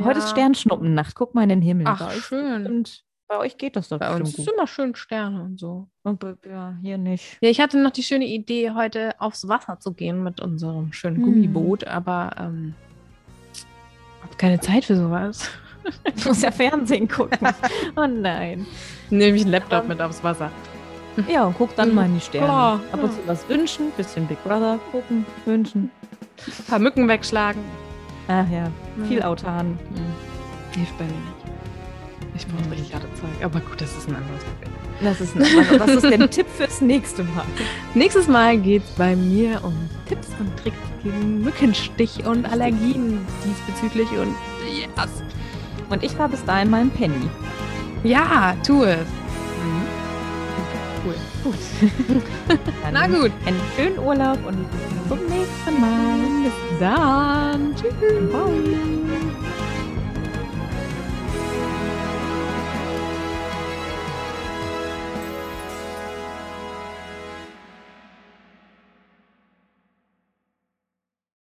Heute ist Ja. Sternschnuppennacht. Guck mal in den Himmel. Ach, schön. bestimmt- bei euch geht das doch bei uns ist immer schön Sterne und so. Und Ja, hier nicht. Ja, ich hatte noch die schöne Idee, heute aufs Wasser zu gehen mit unserem schönen Hm. Gummiboot, aber ähm, habe keine Zeit für sowas. Ich muss ja Fernsehen gucken. oh nein. Nehme ich einen Laptop Ähm, mit aufs Wasser. Ja, und guck dann mal in die Sterne. Klar, Ab und ja. zu was wünschen, bisschen Big Brother gucken, wünschen. Ein paar Mücken wegschlagen. Ach ja, viel autan. Hilft bei mir nicht. Ich brauche Hm. richtig harte Zeug. Aber gut, das ist ein anderes Problem. Das ist, ein, das ist der Tipp fürs nächste Mal. Nächstes Mal geht es bei mir um Tipps und Tricks gegen Mückenstich und Allergien diesbezüglich. Und yes. Und ich war bis dahin mal ein Penny. Ja, tu es. Cool. Gut. Na gut. Einen schönen Urlaub und bis zum nächsten Mal. Bis dann. Tschüss. Bye.